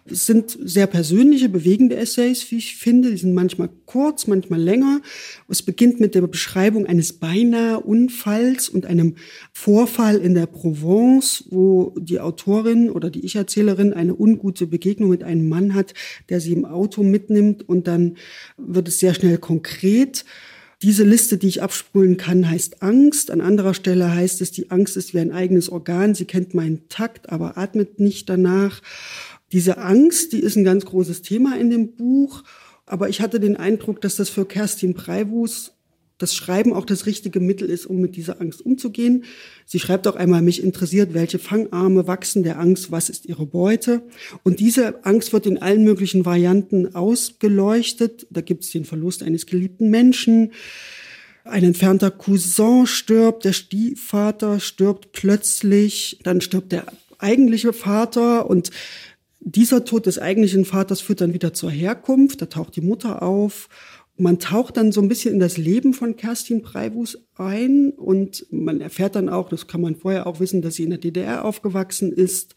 Es sind sehr persönliche, bewegende Essays, wie ich finde. Die sind manchmal kurz, manchmal länger. Es beginnt mit der Beschreibung eines beinahe Unfalls und einem Vorfall in der Provence, wo die Autorin oder die Ich-Erzählerin eine ungute Begegnung mit einem Mann hat, der sie im Auto mitnimmt und dann wird es sehr schnell konkret. Diese Liste, die ich abspulen kann, heißt Angst. An anderer Stelle heißt es, die Angst ist wie ein eigenes Organ. Sie kennt meinen Takt, aber atmet nicht danach. Diese Angst, die ist ein ganz großes Thema in dem Buch. Aber ich hatte den Eindruck, dass das für Kerstin Breivus das Schreiben auch das richtige Mittel ist, um mit dieser Angst umzugehen. Sie schreibt auch einmal, mich interessiert, welche Fangarme wachsen der Angst, was ist ihre Beute. Und diese Angst wird in allen möglichen Varianten ausgeleuchtet. Da gibt es den Verlust eines geliebten Menschen. Ein entfernter Cousin stirbt, der Stiefvater stirbt plötzlich, dann stirbt der eigentliche Vater und dieser Tod des eigentlichen Vaters führt dann wieder zur Herkunft, da taucht die Mutter auf man taucht dann so ein bisschen in das Leben von Kerstin Breivus ein und man erfährt dann auch, das kann man vorher auch wissen, dass sie in der DDR aufgewachsen ist.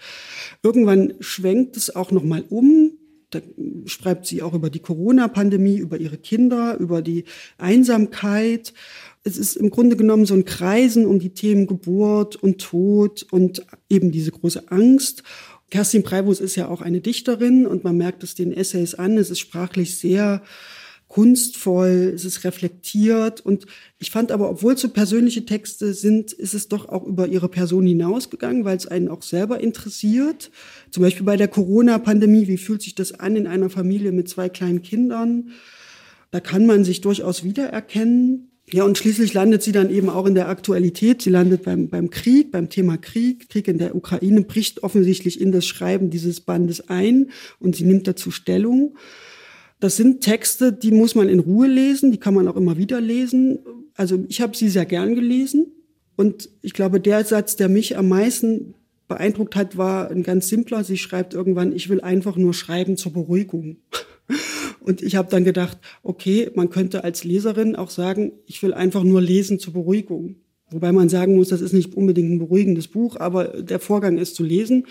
Irgendwann schwenkt es auch noch mal um. Da schreibt sie auch über die Corona-Pandemie, über ihre Kinder, über die Einsamkeit. Es ist im Grunde genommen so ein Kreisen um die Themen Geburt und Tod und eben diese große Angst. Kerstin Breivus ist ja auch eine Dichterin und man merkt es den Essays an. Es ist sprachlich sehr kunstvoll, es ist reflektiert und ich fand aber, obwohl es so persönliche Texte sind, ist es doch auch über ihre Person hinausgegangen, weil es einen auch selber interessiert. Zum Beispiel bei der Corona-Pandemie, wie fühlt sich das an in einer Familie mit zwei kleinen Kindern? Da kann man sich durchaus wiedererkennen. Ja, und schließlich landet sie dann eben auch in der Aktualität. Sie landet beim, beim Krieg, beim Thema Krieg. Krieg in der Ukraine bricht offensichtlich in das Schreiben dieses Bandes ein und sie nimmt dazu Stellung. Das sind Texte, die muss man in Ruhe lesen, die kann man auch immer wieder lesen. Also ich habe sie sehr gern gelesen und ich glaube, der Satz, der mich am meisten beeindruckt hat, war ein ganz simpler. Sie schreibt irgendwann, ich will einfach nur schreiben zur Beruhigung. Und ich habe dann gedacht, okay, man könnte als Leserin auch sagen, ich will einfach nur lesen zur Beruhigung. Wobei man sagen muss, das ist nicht unbedingt ein beruhigendes Buch, aber der Vorgang ist zu lesen,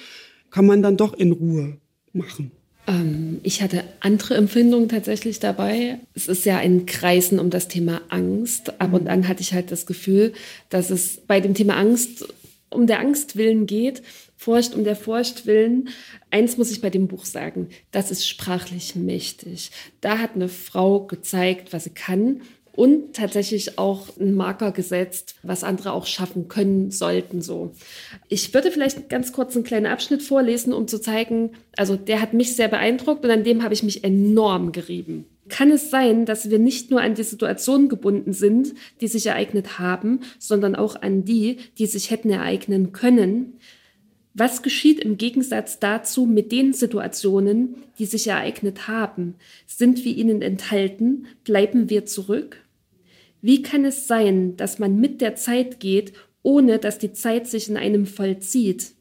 kann man dann doch in Ruhe machen. Ähm, ich hatte andere Empfindungen tatsächlich dabei. Es ist ja ein Kreisen um das Thema Angst. Ab und an hatte ich halt das Gefühl, dass es bei dem Thema Angst um der Angst willen geht, Furcht um der Furcht willen. Eins muss ich bei dem Buch sagen, das ist sprachlich mächtig. Da hat eine Frau gezeigt, was sie kann und tatsächlich auch einen Marker gesetzt, was andere auch schaffen können sollten. So, ich würde vielleicht ganz kurz einen kleinen Abschnitt vorlesen, um zu zeigen, also der hat mich sehr beeindruckt und an dem habe ich mich enorm gerieben. Kann es sein, dass wir nicht nur an die Situationen gebunden sind, die sich ereignet haben, sondern auch an die, die sich hätten ereignen können? Was geschieht im Gegensatz dazu mit den Situationen, die sich ereignet haben? Sind wir ihnen enthalten? Bleiben wir zurück? Wie kann es sein, dass man mit der Zeit geht, ohne dass die Zeit sich in einem vollzieht?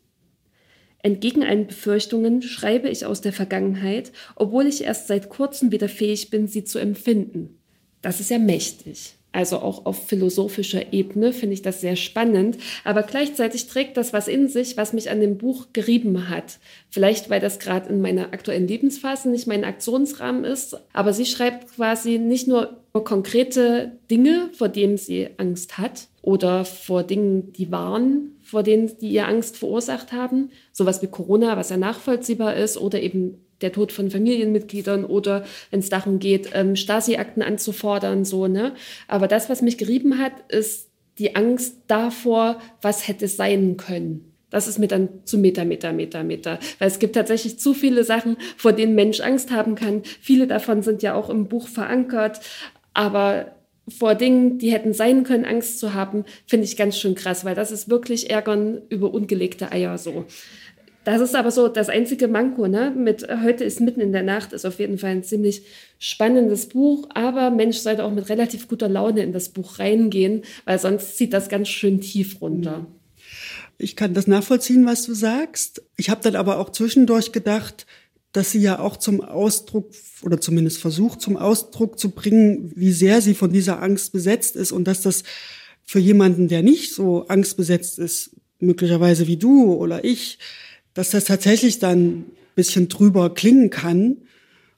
Entgegen allen Befürchtungen schreibe ich aus der Vergangenheit, obwohl ich erst seit kurzem wieder fähig bin, sie zu empfinden. Das ist ja mächtig. Also auch auf philosophischer Ebene finde ich das sehr spannend. Aber gleichzeitig trägt das was in sich, was mich an dem Buch gerieben hat. Vielleicht, weil das gerade in meiner aktuellen Lebensphase nicht mein Aktionsrahmen ist. Aber sie schreibt quasi nicht nur konkrete Dinge, vor denen sie Angst hat oder vor Dingen, die waren, vor denen die ihr Angst verursacht haben. Sowas wie Corona, was ja nachvollziehbar ist oder eben der Tod von Familienmitgliedern oder wenn es darum geht, ähm, Stasi-Akten anzufordern, so, ne? Aber das, was mich gerieben hat, ist die Angst davor, was hätte sein können. Das ist mir dann zu Meter, Meter, Meter, Meter. Weil es gibt tatsächlich zu viele Sachen, vor denen Mensch Angst haben kann. Viele davon sind ja auch im Buch verankert. Aber vor Dingen, die hätten sein können, Angst zu haben, finde ich ganz schön krass, weil das ist wirklich Ärgern über ungelegte Eier so. Das ist aber so das einzige Manko, ne? Mit heute ist mitten in der Nacht ist auf jeden Fall ein ziemlich spannendes Buch, aber Mensch sollte auch mit relativ guter Laune in das Buch reingehen, weil sonst zieht das ganz schön tief runter. Ich kann das nachvollziehen, was du sagst. Ich habe dann aber auch zwischendurch gedacht, dass sie ja auch zum Ausdruck oder zumindest versucht zum Ausdruck zu bringen, wie sehr sie von dieser Angst besetzt ist und dass das für jemanden, der nicht so angstbesetzt ist, möglicherweise wie du oder ich, dass das tatsächlich dann ein bisschen drüber klingen kann.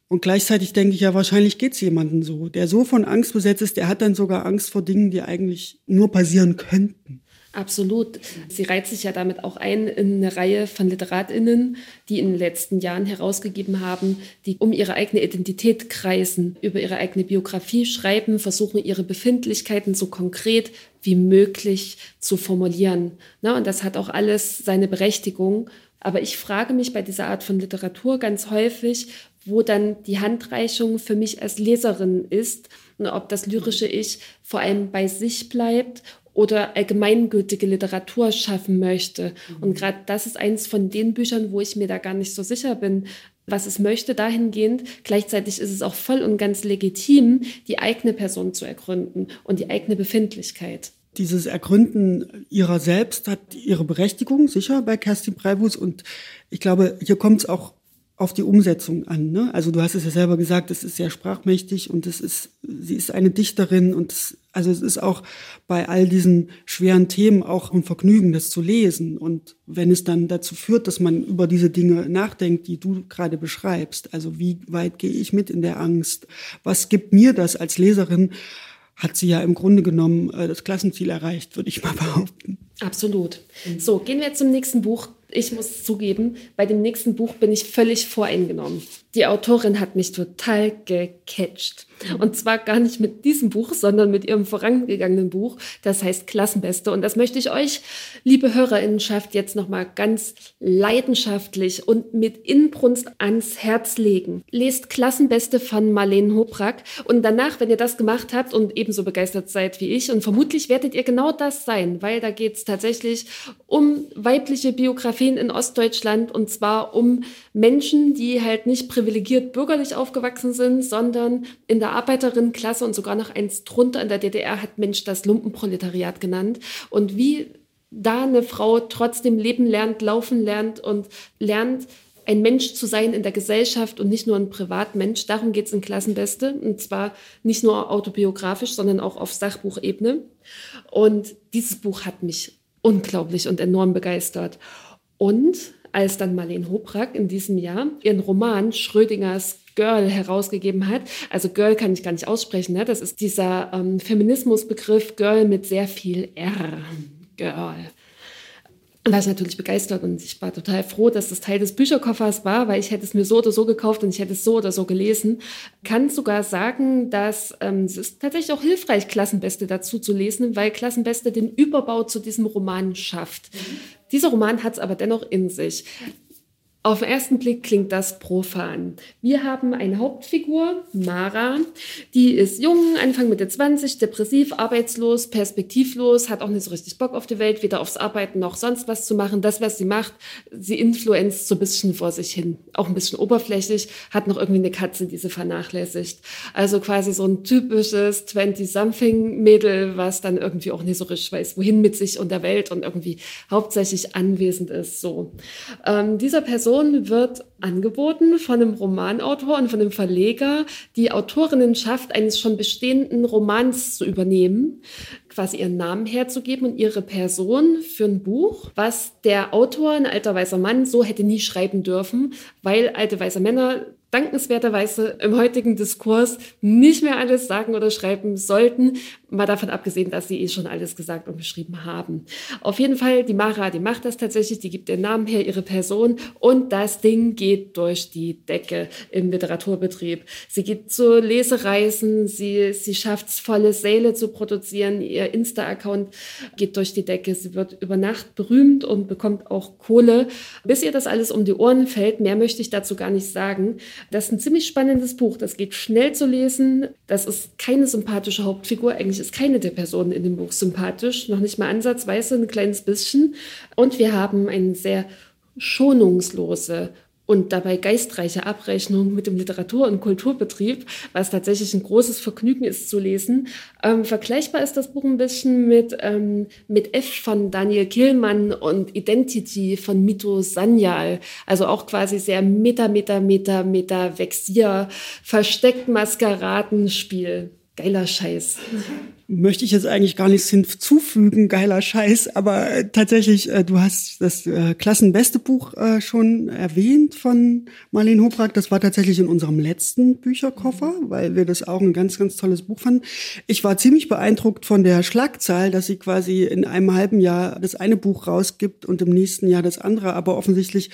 Und gleichzeitig denke ich ja, wahrscheinlich geht es jemandem so, der so von Angst besetzt ist, der hat dann sogar Angst vor Dingen, die eigentlich nur passieren könnten. Absolut. Sie reiht sich ja damit auch ein in eine Reihe von Literatinnen, die in den letzten Jahren herausgegeben haben, die um ihre eigene Identität kreisen, über ihre eigene Biografie schreiben, versuchen ihre Befindlichkeiten so konkret wie möglich zu formulieren. Na, und das hat auch alles seine Berechtigung. Aber ich frage mich bei dieser Art von Literatur ganz häufig, wo dann die Handreichung für mich als Leserin ist und ob das lyrische Ich vor allem bei sich bleibt oder allgemeingültige Literatur schaffen möchte. Und mhm. gerade das ist eins von den Büchern, wo ich mir da gar nicht so sicher bin, was es möchte dahingehend. Gleichzeitig ist es auch voll und ganz legitim, die eigene Person zu ergründen und die eigene Befindlichkeit dieses Ergründen ihrer selbst hat ihre Berechtigung, sicher, bei Kerstin Breibus. Und ich glaube, hier kommt es auch auf die Umsetzung an. Ne? Also du hast es ja selber gesagt, es ist sehr sprachmächtig und es ist, sie ist eine Dichterin und es, also es ist auch bei all diesen schweren Themen auch ein Vergnügen, das zu lesen. Und wenn es dann dazu führt, dass man über diese Dinge nachdenkt, die du gerade beschreibst, also wie weit gehe ich mit in der Angst? Was gibt mir das als Leserin? hat sie ja im Grunde genommen äh, das Klassenziel erreicht, würde ich mal behaupten. Absolut. So, gehen wir zum nächsten Buch. Ich muss zugeben, bei dem nächsten Buch bin ich völlig voreingenommen. Die Autorin hat mich total gecatcht. Und zwar gar nicht mit diesem Buch, sondern mit ihrem vorangegangenen Buch. Das heißt Klassenbeste. Und das möchte ich euch, liebe Hörerinnenschaft, jetzt nochmal ganz leidenschaftlich und mit Inbrunst ans Herz legen. Lest Klassenbeste von Marlene Hobrack. Und danach, wenn ihr das gemacht habt und ebenso begeistert seid wie ich, und vermutlich werdet ihr genau das sein, weil da geht es tatsächlich um weibliche Biografien in Ostdeutschland und zwar um Menschen, die halt nicht privilegiert bürgerlich aufgewachsen sind, sondern in der Arbeiterinnenklasse und sogar noch eins drunter in der DDR hat Mensch das Lumpenproletariat genannt. Und wie da eine Frau trotzdem leben lernt, laufen lernt und lernt, ein Mensch zu sein in der Gesellschaft und nicht nur ein Privatmensch. Darum geht es in Klassenbeste. Und zwar nicht nur autobiografisch, sondern auch auf Sachbuchebene. Und dieses Buch hat mich unglaublich und enorm begeistert. Und als dann Marlene Hobrack in diesem Jahr ihren Roman Schrödingers Girl herausgegeben hat. Also Girl kann ich gar nicht aussprechen. Ne? Das ist dieser ähm, Feminismusbegriff Girl mit sehr viel R. Girl. War ich natürlich begeistert und ich war total froh, dass das Teil des Bücherkoffers war, weil ich hätte es mir so oder so gekauft und ich hätte es so oder so gelesen. Kann sogar sagen, dass ähm, es ist tatsächlich auch hilfreich, Klassenbeste dazu zu lesen, weil Klassenbeste den Überbau zu diesem Roman schafft. Mhm. Dieser Roman hat es aber dennoch in sich. Auf den ersten Blick klingt das profan. Wir haben eine Hauptfigur, Mara, die ist jung, Anfang Mitte 20, depressiv, arbeitslos, perspektivlos, hat auch nicht so richtig Bock auf die Welt, weder aufs Arbeiten noch sonst was zu machen. Das, was sie macht, sie influenzt so ein bisschen vor sich hin. Auch ein bisschen oberflächlich, hat noch irgendwie eine Katze, die sie vernachlässigt. Also quasi so ein typisches 20-something-Mädel, was dann irgendwie auch nicht so richtig weiß, wohin mit sich und der Welt und irgendwie hauptsächlich anwesend ist. So. Ähm, dieser Person Person wird angeboten von einem Romanautor und von einem Verleger, die Autorinnenschaft eines schon bestehenden Romans zu übernehmen, quasi ihren Namen herzugeben und ihre Person für ein Buch, was der Autor, ein alter weißer Mann, so hätte nie schreiben dürfen, weil alte weiße Männer dankenswerterweise im heutigen Diskurs nicht mehr alles sagen oder schreiben sollten, mal davon abgesehen, dass sie eh schon alles gesagt und geschrieben haben. Auf jeden Fall, die Mara, die macht das tatsächlich, die gibt den Namen her, ihre Person und das Ding geht durch die Decke im Literaturbetrieb. Sie geht zu Lesereisen, sie, sie schafft es, volle Säle zu produzieren, ihr Insta-Account geht durch die Decke, sie wird über Nacht berühmt und bekommt auch Kohle, bis ihr das alles um die Ohren fällt. Mehr möchte ich dazu gar nicht sagen. Das ist ein ziemlich spannendes Buch. Das geht schnell zu lesen. Das ist keine sympathische Hauptfigur. Eigentlich ist keine der Personen in dem Buch sympathisch. Noch nicht mal ansatzweise, ein kleines bisschen. Und wir haben eine sehr schonungslose und dabei geistreiche Abrechnung mit dem Literatur- und Kulturbetrieb, was tatsächlich ein großes Vergnügen ist zu lesen. Ähm, vergleichbar ist das Buch ein bisschen mit, ähm, mit F von Daniel Killmann und Identity von Mito Sanyal. Also auch quasi sehr meta, meta, meta, meta, Vexier, versteckt Maskeradenspiel. Geiler Scheiß möchte ich jetzt eigentlich gar nichts hinzufügen, geiler Scheiß, aber äh, tatsächlich, äh, du hast das äh, Klassenbeste Buch äh, schon erwähnt von Marlene Hobrack. Das war tatsächlich in unserem letzten Bücherkoffer, weil wir das auch ein ganz, ganz tolles Buch fanden. Ich war ziemlich beeindruckt von der Schlagzahl, dass sie quasi in einem halben Jahr das eine Buch rausgibt und im nächsten Jahr das andere, aber offensichtlich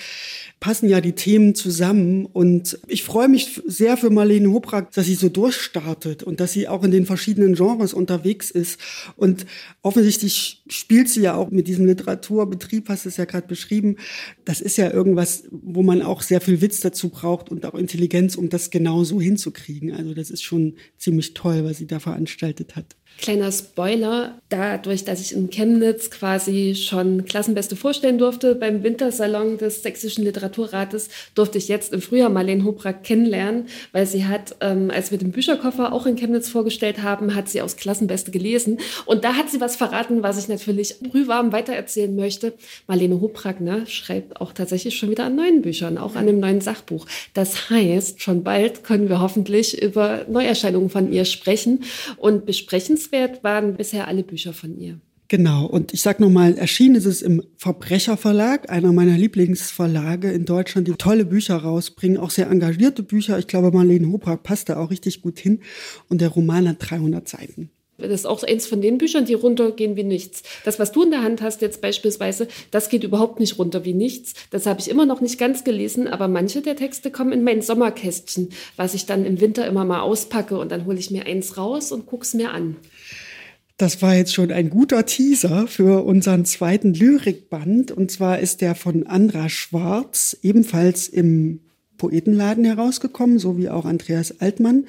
passen ja die Themen zusammen und ich freue mich sehr für Marlene Hobrack, dass sie so durchstartet und dass sie auch in den verschiedenen Genres unterwegs unterwegs ist. Und offensichtlich spielt sie ja auch mit diesem Literaturbetrieb, hast du es ja gerade beschrieben. Das ist ja irgendwas, wo man auch sehr viel Witz dazu braucht und auch Intelligenz, um das genau so hinzukriegen. Also das ist schon ziemlich toll, was sie da veranstaltet hat. Kleiner Spoiler, dadurch, dass ich in Chemnitz quasi schon Klassenbeste vorstellen durfte beim Wintersalon des Sächsischen Literaturrates, durfte ich jetzt im Frühjahr Marlene Hobrack kennenlernen, weil sie hat, ähm, als wir den Bücherkoffer auch in Chemnitz vorgestellt haben, hat sie aus Klassenbeste gelesen und da hat sie was verraten, was ich natürlich brühwarm weitererzählen möchte. Marlene Hobrack ne, schreibt auch tatsächlich schon wieder an neuen Büchern, auch an einem neuen Sachbuch. Das heißt, schon bald können wir hoffentlich über Neuerscheinungen von ihr sprechen und besprechen Lesenswert waren bisher alle Bücher von ihr. Genau, und ich sag nochmal, erschienen ist es im Verbrecherverlag, einer meiner Lieblingsverlage in Deutschland, die tolle Bücher rausbringen, auch sehr engagierte Bücher. Ich glaube, Marlene Hoprak passt da auch richtig gut hin und der Roman hat 300 Seiten. Das ist auch eins von den Büchern, die runtergehen wie nichts. Das, was du in der Hand hast jetzt beispielsweise, das geht überhaupt nicht runter wie nichts. Das habe ich immer noch nicht ganz gelesen, aber manche der Texte kommen in mein Sommerkästchen, was ich dann im Winter immer mal auspacke und dann hole ich mir eins raus und gucke es mir an. Das war jetzt schon ein guter Teaser für unseren zweiten Lyrikband. Und zwar ist der von Andra Schwarz, ebenfalls im Poetenladen herausgekommen, so wie auch Andreas Altmann.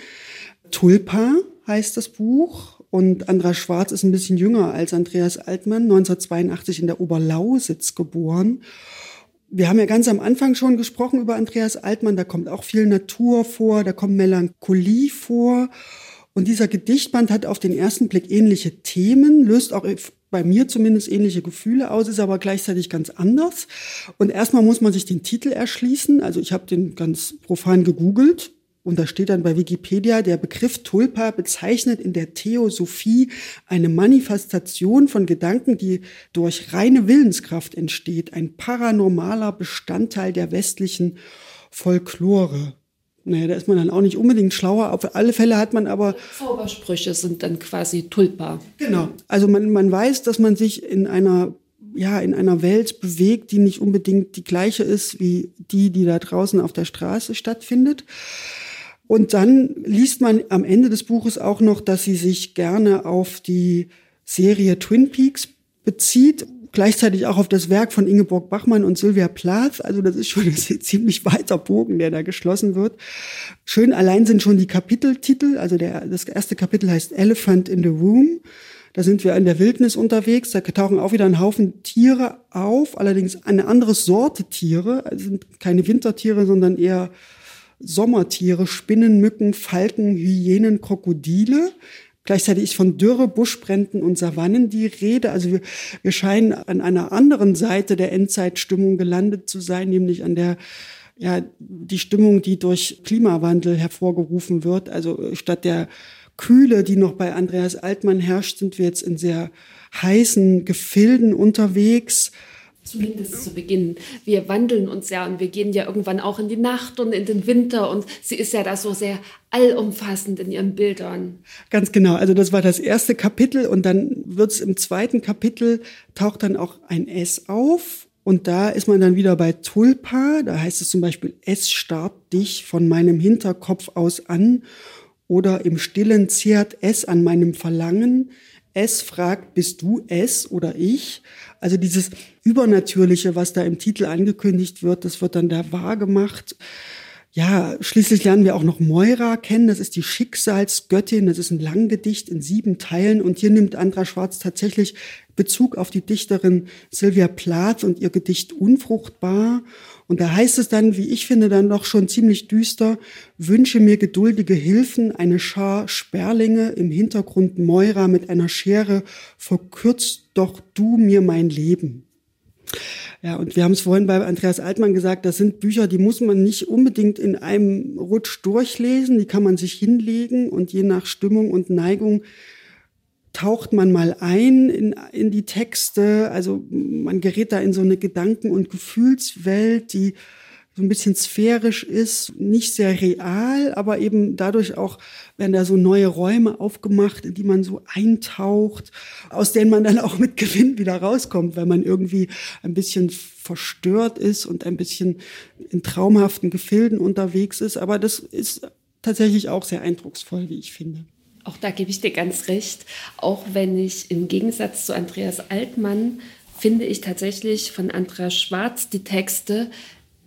Tulpa heißt das Buch. Und Andra Schwarz ist ein bisschen jünger als Andreas Altmann, 1982 in der Oberlausitz geboren. Wir haben ja ganz am Anfang schon gesprochen über Andreas Altmann. Da kommt auch viel Natur vor, da kommt Melancholie vor. Und dieser Gedichtband hat auf den ersten Blick ähnliche Themen, löst auch bei mir zumindest ähnliche Gefühle aus, ist aber gleichzeitig ganz anders. Und erstmal muss man sich den Titel erschließen. Also ich habe den ganz profan gegoogelt. Und da steht dann bei Wikipedia, der Begriff Tulpa bezeichnet in der Theosophie eine Manifestation von Gedanken, die durch reine Willenskraft entsteht, ein paranormaler Bestandteil der westlichen Folklore. Naja, da ist man dann auch nicht unbedingt schlauer. Auf alle Fälle hat man aber. Zaubersprüche sind dann quasi tulpa. Genau. Also man, man weiß, dass man sich in einer, ja, in einer Welt bewegt, die nicht unbedingt die gleiche ist wie die, die da draußen auf der Straße stattfindet. Und dann liest man am Ende des Buches auch noch, dass sie sich gerne auf die Serie Twin Peaks bezieht gleichzeitig auch auf das Werk von Ingeborg Bachmann und Sylvia Plath. Also das ist schon ein ziemlich weiter Bogen, der da geschlossen wird. Schön allein sind schon die Kapiteltitel. Also der, das erste Kapitel heißt Elephant in the Room. Da sind wir in der Wildnis unterwegs. Da tauchen auch wieder ein Haufen Tiere auf, allerdings eine andere Sorte Tiere. Also sind keine Wintertiere, sondern eher Sommertiere, Spinnen, Mücken, Falken, Hyänen, Krokodile. Gleichzeitig ist von Dürre, Buschbränden und Savannen die Rede. Also wir, wir scheinen an einer anderen Seite der Endzeitstimmung gelandet zu sein, nämlich an der ja, die Stimmung, die durch Klimawandel hervorgerufen wird. Also statt der Kühle, die noch bei Andreas Altmann herrscht, sind wir jetzt in sehr heißen Gefilden unterwegs. Zumindest zu Beginn. Wir wandeln uns ja und wir gehen ja irgendwann auch in die Nacht und in den Winter und sie ist ja da so sehr allumfassend in ihren Bildern. Ganz genau. Also das war das erste Kapitel und dann wird es im zweiten Kapitel taucht dann auch ein S auf und da ist man dann wieder bei Tulpa. Da heißt es zum Beispiel, es starrt dich von meinem Hinterkopf aus an oder im Stillen zehrt es an meinem Verlangen. Es fragt, bist du es oder ich? Also dieses Übernatürliche, was da im Titel angekündigt wird, das wird dann da wahrgemacht. Ja, schließlich lernen wir auch noch Moira kennen. Das ist die Schicksalsgöttin. Das ist ein Langgedicht in sieben Teilen. Und hier nimmt Andra Schwarz tatsächlich Bezug auf die Dichterin Sylvia Plath und ihr Gedicht Unfruchtbar. Und da heißt es dann, wie ich finde, dann doch schon ziemlich düster, wünsche mir geduldige Hilfen, eine Schar Sperlinge, im Hintergrund Moira mit einer Schere, verkürzt doch du mir mein Leben. Ja, und wir haben es vorhin bei Andreas Altmann gesagt, das sind Bücher, die muss man nicht unbedingt in einem Rutsch durchlesen, die kann man sich hinlegen und je nach Stimmung und Neigung taucht man mal ein in, in die Texte. Also man gerät da in so eine Gedanken- und Gefühlswelt, die so ein bisschen sphärisch ist, nicht sehr real, aber eben dadurch auch werden da so neue Räume aufgemacht, in die man so eintaucht, aus denen man dann auch mit Gewinn wieder rauskommt, weil man irgendwie ein bisschen verstört ist und ein bisschen in traumhaften Gefilden unterwegs ist. Aber das ist tatsächlich auch sehr eindrucksvoll, wie ich finde. Auch da gebe ich dir ganz recht. Auch wenn ich im Gegensatz zu Andreas Altmann finde ich tatsächlich von Andreas Schwarz die Texte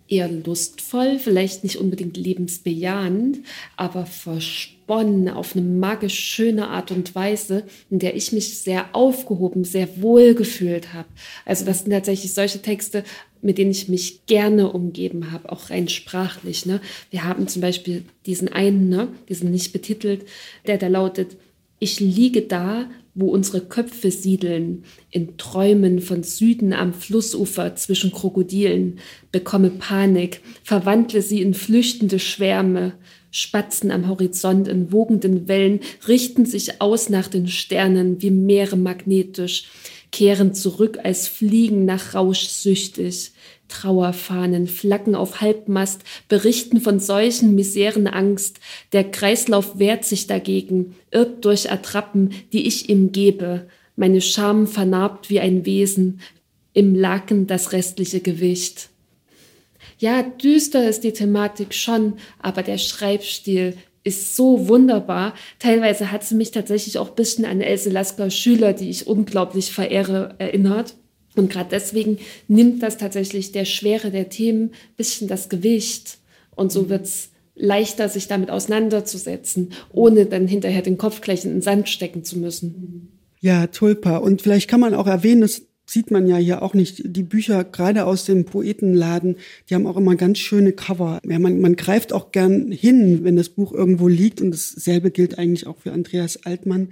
eher lustvoll, vielleicht nicht unbedingt lebensbejahend, aber versponnen auf eine magisch schöne Art und Weise, in der ich mich sehr aufgehoben, sehr wohl gefühlt habe. Also das sind tatsächlich solche Texte, mit denen ich mich gerne umgeben habe, auch rein sprachlich. Ne? Wir haben zum Beispiel diesen einen, ne? diesen nicht betitelt, der da lautet, ich liege da wo unsere Köpfe siedeln, in Träumen von Süden am Flussufer zwischen Krokodilen, bekomme Panik, verwandle sie in flüchtende Schwärme, Spatzen am Horizont in wogenden Wellen richten sich aus nach den Sternen wie Meere magnetisch, kehren zurück als Fliegen nach Rausch süchtig. Trauerfahnen flacken auf Halbmast, berichten von Seuchen, Miseren, Angst. Der Kreislauf wehrt sich dagegen, irrt durch Attrappen, die ich ihm gebe. Meine Scham vernarbt wie ein Wesen, im Laken das restliche Gewicht. Ja, düster ist die Thematik schon, aber der Schreibstil ist so wunderbar. Teilweise hat sie mich tatsächlich auch ein bisschen an Else Lasker Schüler, die ich unglaublich verehre, erinnert. Und gerade deswegen nimmt das tatsächlich der Schwere der Themen ein bisschen das Gewicht. Und so mhm. wird es leichter, sich damit auseinanderzusetzen, ohne dann hinterher den Kopf gleich in den Sand stecken zu müssen. Ja, Tulpa. Und vielleicht kann man auch erwähnen, dass sieht man ja hier auch nicht. Die Bücher, gerade aus dem Poetenladen, die haben auch immer ganz schöne Cover. Ja, man, man greift auch gern hin, wenn das Buch irgendwo liegt. Und dasselbe gilt eigentlich auch für Andreas Altmann.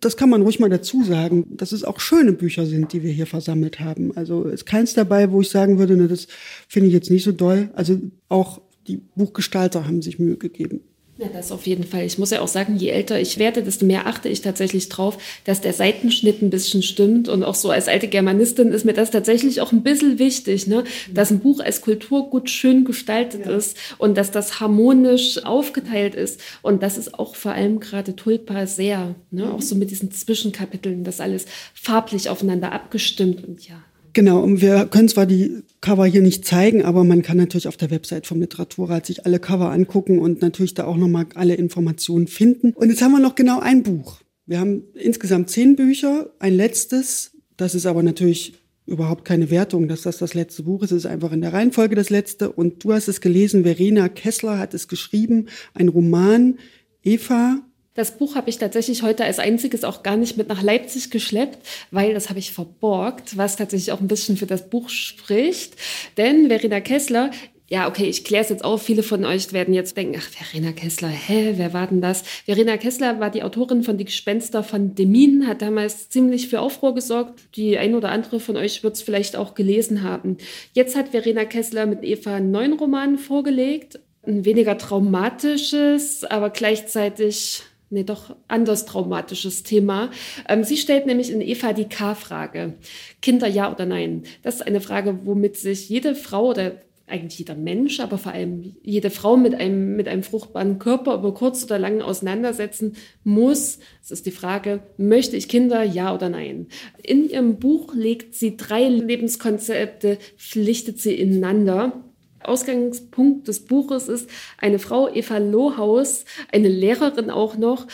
Das kann man ruhig mal dazu sagen, dass es auch schöne Bücher sind, die wir hier versammelt haben. Also ist keins dabei, wo ich sagen würde, ne, das finde ich jetzt nicht so doll. Also auch die Buchgestalter haben sich Mühe gegeben. Ja, das auf jeden Fall. Ich muss ja auch sagen, je älter ich werde, desto mehr achte ich tatsächlich drauf, dass der Seitenschnitt ein bisschen stimmt. Und auch so als alte Germanistin ist mir das tatsächlich auch ein bisschen wichtig, ne? dass ein Buch als Kulturgut schön gestaltet ja. ist und dass das harmonisch aufgeteilt ist. Und das ist auch vor allem gerade Tulpa sehr, ne? Mhm. auch so mit diesen Zwischenkapiteln, das alles farblich aufeinander abgestimmt. Und ja, Genau, und wir können zwar die Cover hier nicht zeigen, aber man kann natürlich auf der Website vom Literaturrat sich alle Cover angucken und natürlich da auch nochmal alle Informationen finden. Und jetzt haben wir noch genau ein Buch. Wir haben insgesamt zehn Bücher, ein letztes, das ist aber natürlich überhaupt keine Wertung, dass das das letzte Buch ist. Es ist einfach in der Reihenfolge das letzte. Und du hast es gelesen, Verena Kessler hat es geschrieben, ein Roman, Eva, das Buch habe ich tatsächlich heute als einziges auch gar nicht mit nach Leipzig geschleppt, weil das habe ich verborgt, was tatsächlich auch ein bisschen für das Buch spricht. Denn Verena Kessler ja, okay, ich kläre es jetzt auf. Viele von euch werden jetzt denken, ach, Verena Kessler, hä, wer war denn das? Verena Kessler war die Autorin von Die Gespenster von Demin, hat damals ziemlich für Aufruhr gesorgt. Die ein oder andere von euch wird es vielleicht auch gelesen haben. Jetzt hat Verena Kessler mit Eva einen neuen Roman vorgelegt. Ein weniger traumatisches, aber gleichzeitig nee, doch anders traumatisches Thema. Ähm, sie stellt nämlich in Eva die K-Frage. Kinder ja oder nein? Das ist eine Frage, womit sich jede Frau oder eigentlich jeder Mensch, aber vor allem jede Frau mit einem, mit einem fruchtbaren Körper über kurz oder lang auseinandersetzen muss. Es ist die Frage, möchte ich Kinder, ja oder nein? In ihrem Buch legt sie drei Lebenskonzepte, pflichtet sie ineinander. Ausgangspunkt des Buches ist, eine Frau, Eva Lohaus, eine Lehrerin auch noch,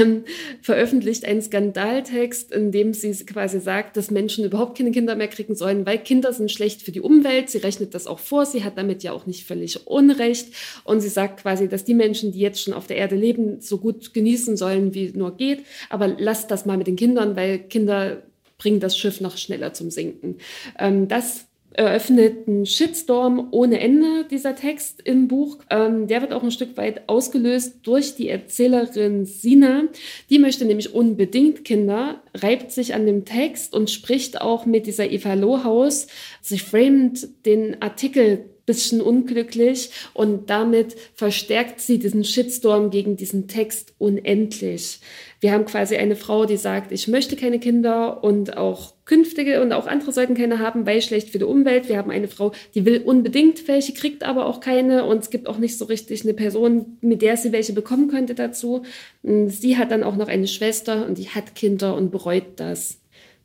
ähm, veröffentlicht einen Skandaltext, in dem sie quasi sagt, dass Menschen überhaupt keine Kinder mehr kriegen sollen, weil Kinder sind schlecht für die Umwelt. Sie rechnet das auch vor. Sie hat damit ja auch nicht völlig Unrecht. Und sie sagt quasi, dass die Menschen, die jetzt schon auf der Erde leben, so gut genießen sollen, wie nur geht. Aber lasst das mal mit den Kindern, weil Kinder bringen das Schiff noch schneller zum Sinken. Ähm, das eröffnet einen Shitstorm ohne Ende, dieser Text im Buch. Ähm, der wird auch ein Stück weit ausgelöst durch die Erzählerin Sina. Die möchte nämlich unbedingt Kinder, reibt sich an dem Text und spricht auch mit dieser Eva Lohaus. Sie framet den Artikel bisschen unglücklich und damit verstärkt sie diesen Shitstorm gegen diesen Text unendlich. Wir haben quasi eine Frau, die sagt, ich möchte keine Kinder und auch künftige und auch andere sollten keine haben, weil schlecht für die Umwelt. Wir haben eine Frau, die will unbedingt welche, kriegt aber auch keine und es gibt auch nicht so richtig eine Person, mit der sie welche bekommen könnte dazu. Sie hat dann auch noch eine Schwester und die hat Kinder und bereut das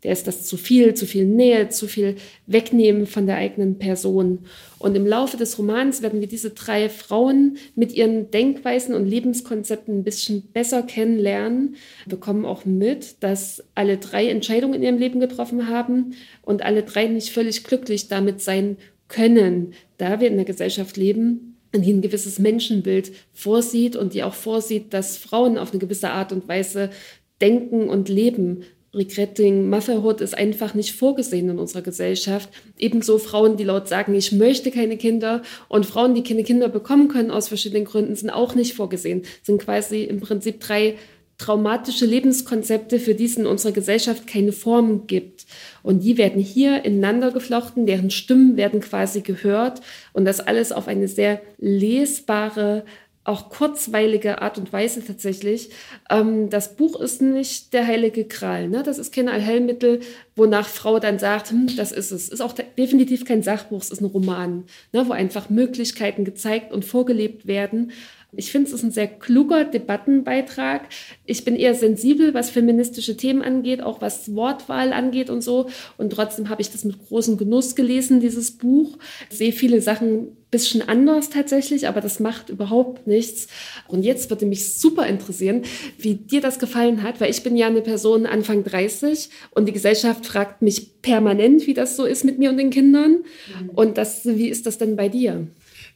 der ist das zu viel, zu viel Nähe, zu viel Wegnehmen von der eigenen Person. Und im Laufe des Romans werden wir diese drei Frauen mit ihren Denkweisen und Lebenskonzepten ein bisschen besser kennenlernen, wir bekommen auch mit, dass alle drei Entscheidungen in ihrem Leben getroffen haben und alle drei nicht völlig glücklich damit sein können, da wir in einer Gesellschaft leben, die ein gewisses Menschenbild vorsieht und die auch vorsieht, dass Frauen auf eine gewisse Art und Weise denken und leben Regretting, Motherhood ist einfach nicht vorgesehen in unserer Gesellschaft. Ebenso Frauen, die laut sagen, ich möchte keine Kinder und Frauen, die keine Kinder bekommen können aus verschiedenen Gründen, sind auch nicht vorgesehen. Sind quasi im Prinzip drei traumatische Lebenskonzepte, für die es in unserer Gesellschaft keine Form gibt. Und die werden hier ineinander geflochten, deren Stimmen werden quasi gehört und das alles auf eine sehr lesbare, auch kurzweilige Art und Weise tatsächlich. Ähm, das Buch ist nicht der heilige Kral. Ne? Das ist kein Allheilmittel, wonach Frau dann sagt, hm, das ist es. Ist auch definitiv kein Sachbuch, es ist ein Roman, ne? wo einfach Möglichkeiten gezeigt und vorgelebt werden. Ich finde, es ist ein sehr kluger Debattenbeitrag. Ich bin eher sensibel, was feministische Themen angeht, auch was Wortwahl angeht und so. Und trotzdem habe ich das mit großem Genuss gelesen, dieses Buch. Ich sehe viele Sachen bisschen anders tatsächlich, aber das macht überhaupt nichts. Und jetzt würde mich super interessieren, wie dir das gefallen hat, weil ich bin ja eine Person Anfang 30 und die Gesellschaft fragt mich permanent, wie das so ist mit mir und den Kindern. Mhm. Und das, wie ist das denn bei dir?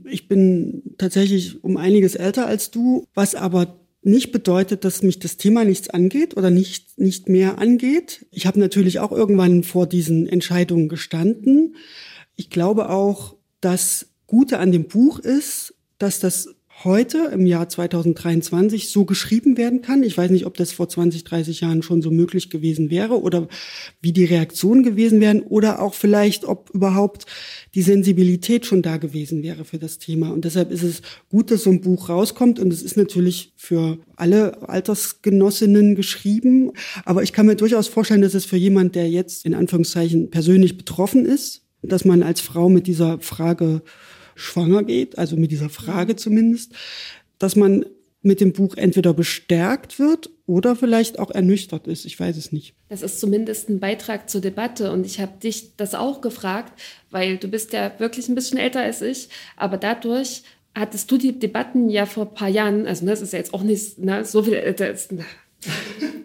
Ich bin tatsächlich um einiges älter als du, was aber nicht bedeutet, dass mich das Thema nichts angeht oder nicht, nicht mehr angeht. Ich habe natürlich auch irgendwann vor diesen Entscheidungen gestanden. Ich glaube auch, dass Gute an dem Buch ist, dass das heute im Jahr 2023 so geschrieben werden kann. Ich weiß nicht, ob das vor 20, 30 Jahren schon so möglich gewesen wäre oder wie die Reaktionen gewesen wären oder auch vielleicht, ob überhaupt die Sensibilität schon da gewesen wäre für das Thema. Und deshalb ist es gut, dass so ein Buch rauskommt und es ist natürlich für alle Altersgenossinnen geschrieben. Aber ich kann mir durchaus vorstellen, dass es für jemand, der jetzt in Anführungszeichen persönlich betroffen ist, dass man als Frau mit dieser Frage schwanger geht, also mit dieser Frage zumindest, dass man mit dem Buch entweder bestärkt wird oder vielleicht auch ernüchtert ist. Ich weiß es nicht. Das ist zumindest ein Beitrag zur Debatte und ich habe dich das auch gefragt, weil du bist ja wirklich ein bisschen älter als ich, aber dadurch hattest du die Debatten ja vor ein paar Jahren, also ne, das ist ja jetzt auch nicht ne, so viel älter, ist,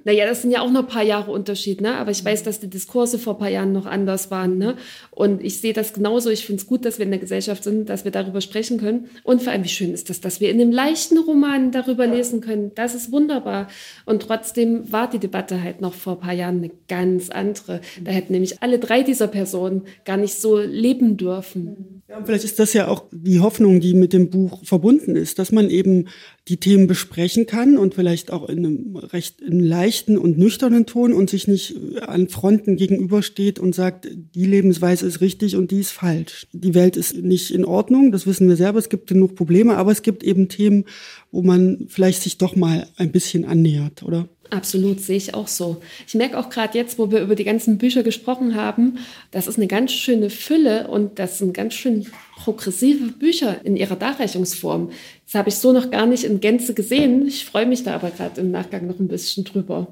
naja, das sind ja auch noch ein paar Jahre Unterschied, ne? aber ich weiß, dass die Diskurse vor ein paar Jahren noch anders waren. Ne? Und ich sehe das genauso. Ich finde es gut, dass wir in der Gesellschaft sind, dass wir darüber sprechen können. Und vor allem, wie schön ist das, dass wir in einem leichten Roman darüber lesen können. Das ist wunderbar. Und trotzdem war die Debatte halt noch vor ein paar Jahren eine ganz andere. Da hätten nämlich alle drei dieser Personen gar nicht so leben dürfen. Ja, vielleicht ist das ja auch die Hoffnung, die mit dem Buch verbunden ist, dass man eben die Themen besprechen kann und vielleicht auch in einem recht in leichten und nüchternen Ton und sich nicht an Fronten gegenübersteht und sagt, die Lebensweise ist richtig und die ist falsch. Die Welt ist nicht in Ordnung, das wissen wir selber, es gibt genug Probleme, aber es gibt eben Themen, wo man vielleicht sich doch mal ein bisschen annähert, oder? Absolut, sehe ich auch so. Ich merke auch gerade jetzt, wo wir über die ganzen Bücher gesprochen haben, das ist eine ganz schöne Fülle und das sind ganz schön progressive Bücher in ihrer Darreichungsform. Das habe ich so noch gar nicht in Gänze gesehen. Ich freue mich da aber gerade im Nachgang noch ein bisschen drüber.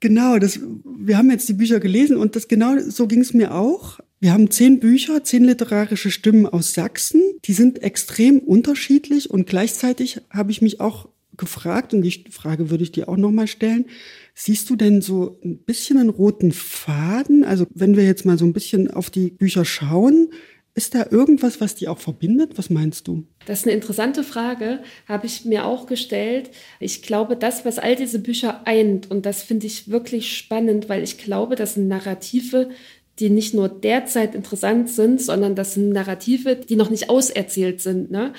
Genau, das, wir haben jetzt die Bücher gelesen und das genau so ging es mir auch. Wir haben zehn Bücher, zehn literarische Stimmen aus Sachsen. Die sind extrem unterschiedlich und gleichzeitig habe ich mich auch gefragt und die Frage würde ich dir auch nochmal stellen. Siehst du denn so ein bisschen einen roten Faden? Also wenn wir jetzt mal so ein bisschen auf die Bücher schauen, ist da irgendwas, was die auch verbindet? Was meinst du? Das ist eine interessante Frage, habe ich mir auch gestellt. Ich glaube, das, was all diese Bücher eint, und das finde ich wirklich spannend, weil ich glaube, das sind Narrative, die nicht nur derzeit interessant sind, sondern das sind Narrative, die noch nicht auserzählt sind. Ne?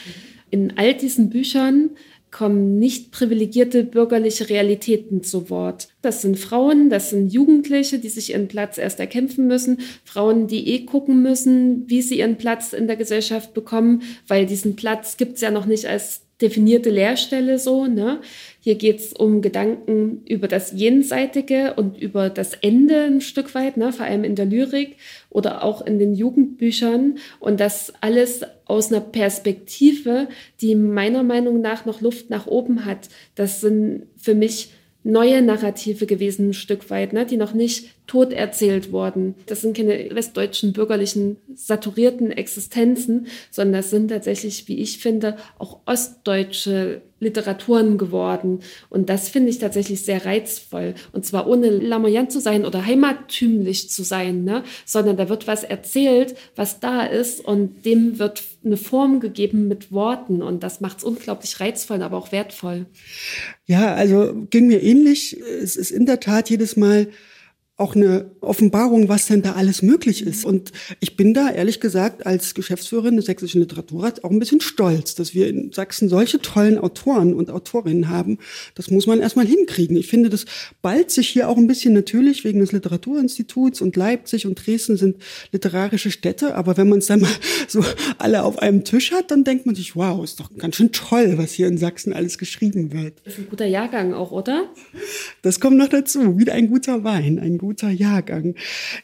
In all diesen Büchern kommen nicht privilegierte bürgerliche Realitäten zu Wort. Das sind Frauen, das sind Jugendliche, die sich ihren Platz erst erkämpfen müssen, Frauen, die eh gucken müssen, wie sie ihren Platz in der Gesellschaft bekommen, weil diesen Platz gibt es ja noch nicht als definierte Lehrstelle so. Ne? Hier geht es um Gedanken über das Jenseitige und über das Ende ein Stück weit, ne? vor allem in der Lyrik oder auch in den Jugendbüchern. Und das alles aus einer Perspektive, die meiner Meinung nach noch Luft nach oben hat. Das sind für mich neue Narrative gewesen, ein Stück weit, ne, die noch nicht tot erzählt wurden. Das sind keine westdeutschen bürgerlichen saturierten Existenzen, sondern das sind tatsächlich, wie ich finde, auch ostdeutsche Literaturen geworden. Und das finde ich tatsächlich sehr reizvoll. Und zwar ohne lamoyant zu sein oder heimattümlich zu sein, ne? sondern da wird was erzählt, was da ist und dem wird eine Form gegeben mit Worten. Und das macht es unglaublich reizvoll, aber auch wertvoll. Ja, also ging mir ähnlich. Es ist in der Tat jedes Mal auch eine Offenbarung, was denn da alles möglich ist. Und ich bin da ehrlich gesagt als Geschäftsführerin des Sächsischen Literaturrats auch ein bisschen stolz, dass wir in Sachsen solche tollen Autoren und Autorinnen haben. Das muss man erstmal hinkriegen. Ich finde, das ballt sich hier auch ein bisschen natürlich wegen des Literaturinstituts und Leipzig und Dresden sind literarische Städte. Aber wenn man es dann mal so alle auf einem Tisch hat, dann denkt man sich, wow, ist doch ganz schön toll, was hier in Sachsen alles geschrieben wird. Das ist ein guter Jahrgang auch, oder? Das kommt noch dazu. Wieder ein guter Wein, ein guter Jahrgang.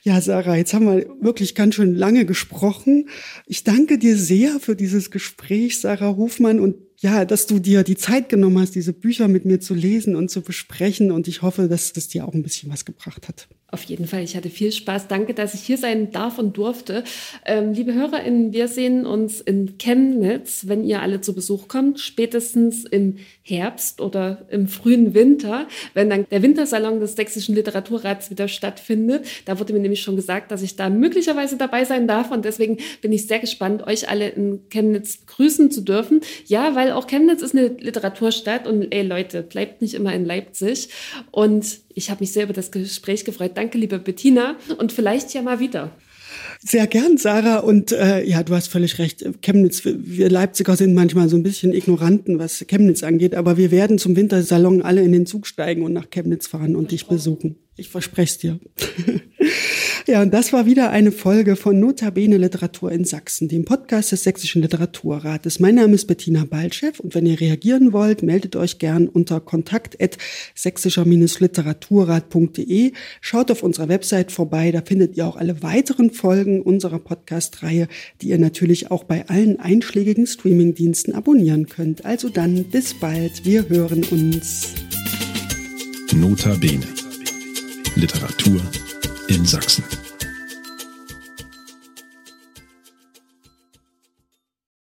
Ja, Sarah, jetzt haben wir wirklich ganz schön lange gesprochen. Ich danke dir sehr für dieses Gespräch, Sarah Hofmann, und ja, dass du dir die Zeit genommen hast, diese Bücher mit mir zu lesen und zu besprechen. Und ich hoffe, dass das dir auch ein bisschen was gebracht hat. Auf jeden Fall, ich hatte viel Spaß. Danke, dass ich hier sein darf und durfte. Ähm, liebe HörerInnen, wir sehen uns in Chemnitz, wenn ihr alle zu Besuch kommt, spätestens im Herbst oder im frühen Winter, wenn dann der Wintersalon des Sächsischen Literaturrats wieder stattfindet. Da wurde mir nämlich schon gesagt, dass ich da möglicherweise dabei sein darf und deswegen bin ich sehr gespannt, euch alle in Chemnitz grüßen zu dürfen. Ja, weil auch Chemnitz ist eine Literaturstadt und ey Leute, bleibt nicht immer in Leipzig und ich habe mich sehr über das Gespräch gefreut. Danke, liebe Bettina. Und vielleicht ja mal wieder. Sehr gern, Sarah. Und äh, ja, du hast völlig recht. Chemnitz, wir Leipziger sind manchmal so ein bisschen Ignoranten, was Chemnitz angeht. Aber wir werden zum Wintersalon alle in den Zug steigen und nach Chemnitz fahren und dich besuchen. Ich verspreche es dir. Ja, und das war wieder eine Folge von Notabene Literatur in Sachsen, dem Podcast des Sächsischen Literaturrates. Mein Name ist Bettina Balchev und wenn ihr reagieren wollt, meldet euch gern unter kontakt.sächsischer-literaturrat.de. Schaut auf unserer Website vorbei, da findet ihr auch alle weiteren Folgen unserer Podcast-Reihe, die ihr natürlich auch bei allen einschlägigen Streamingdiensten abonnieren könnt. Also dann, bis bald, wir hören uns. Notabene. Literatur in Sachsen.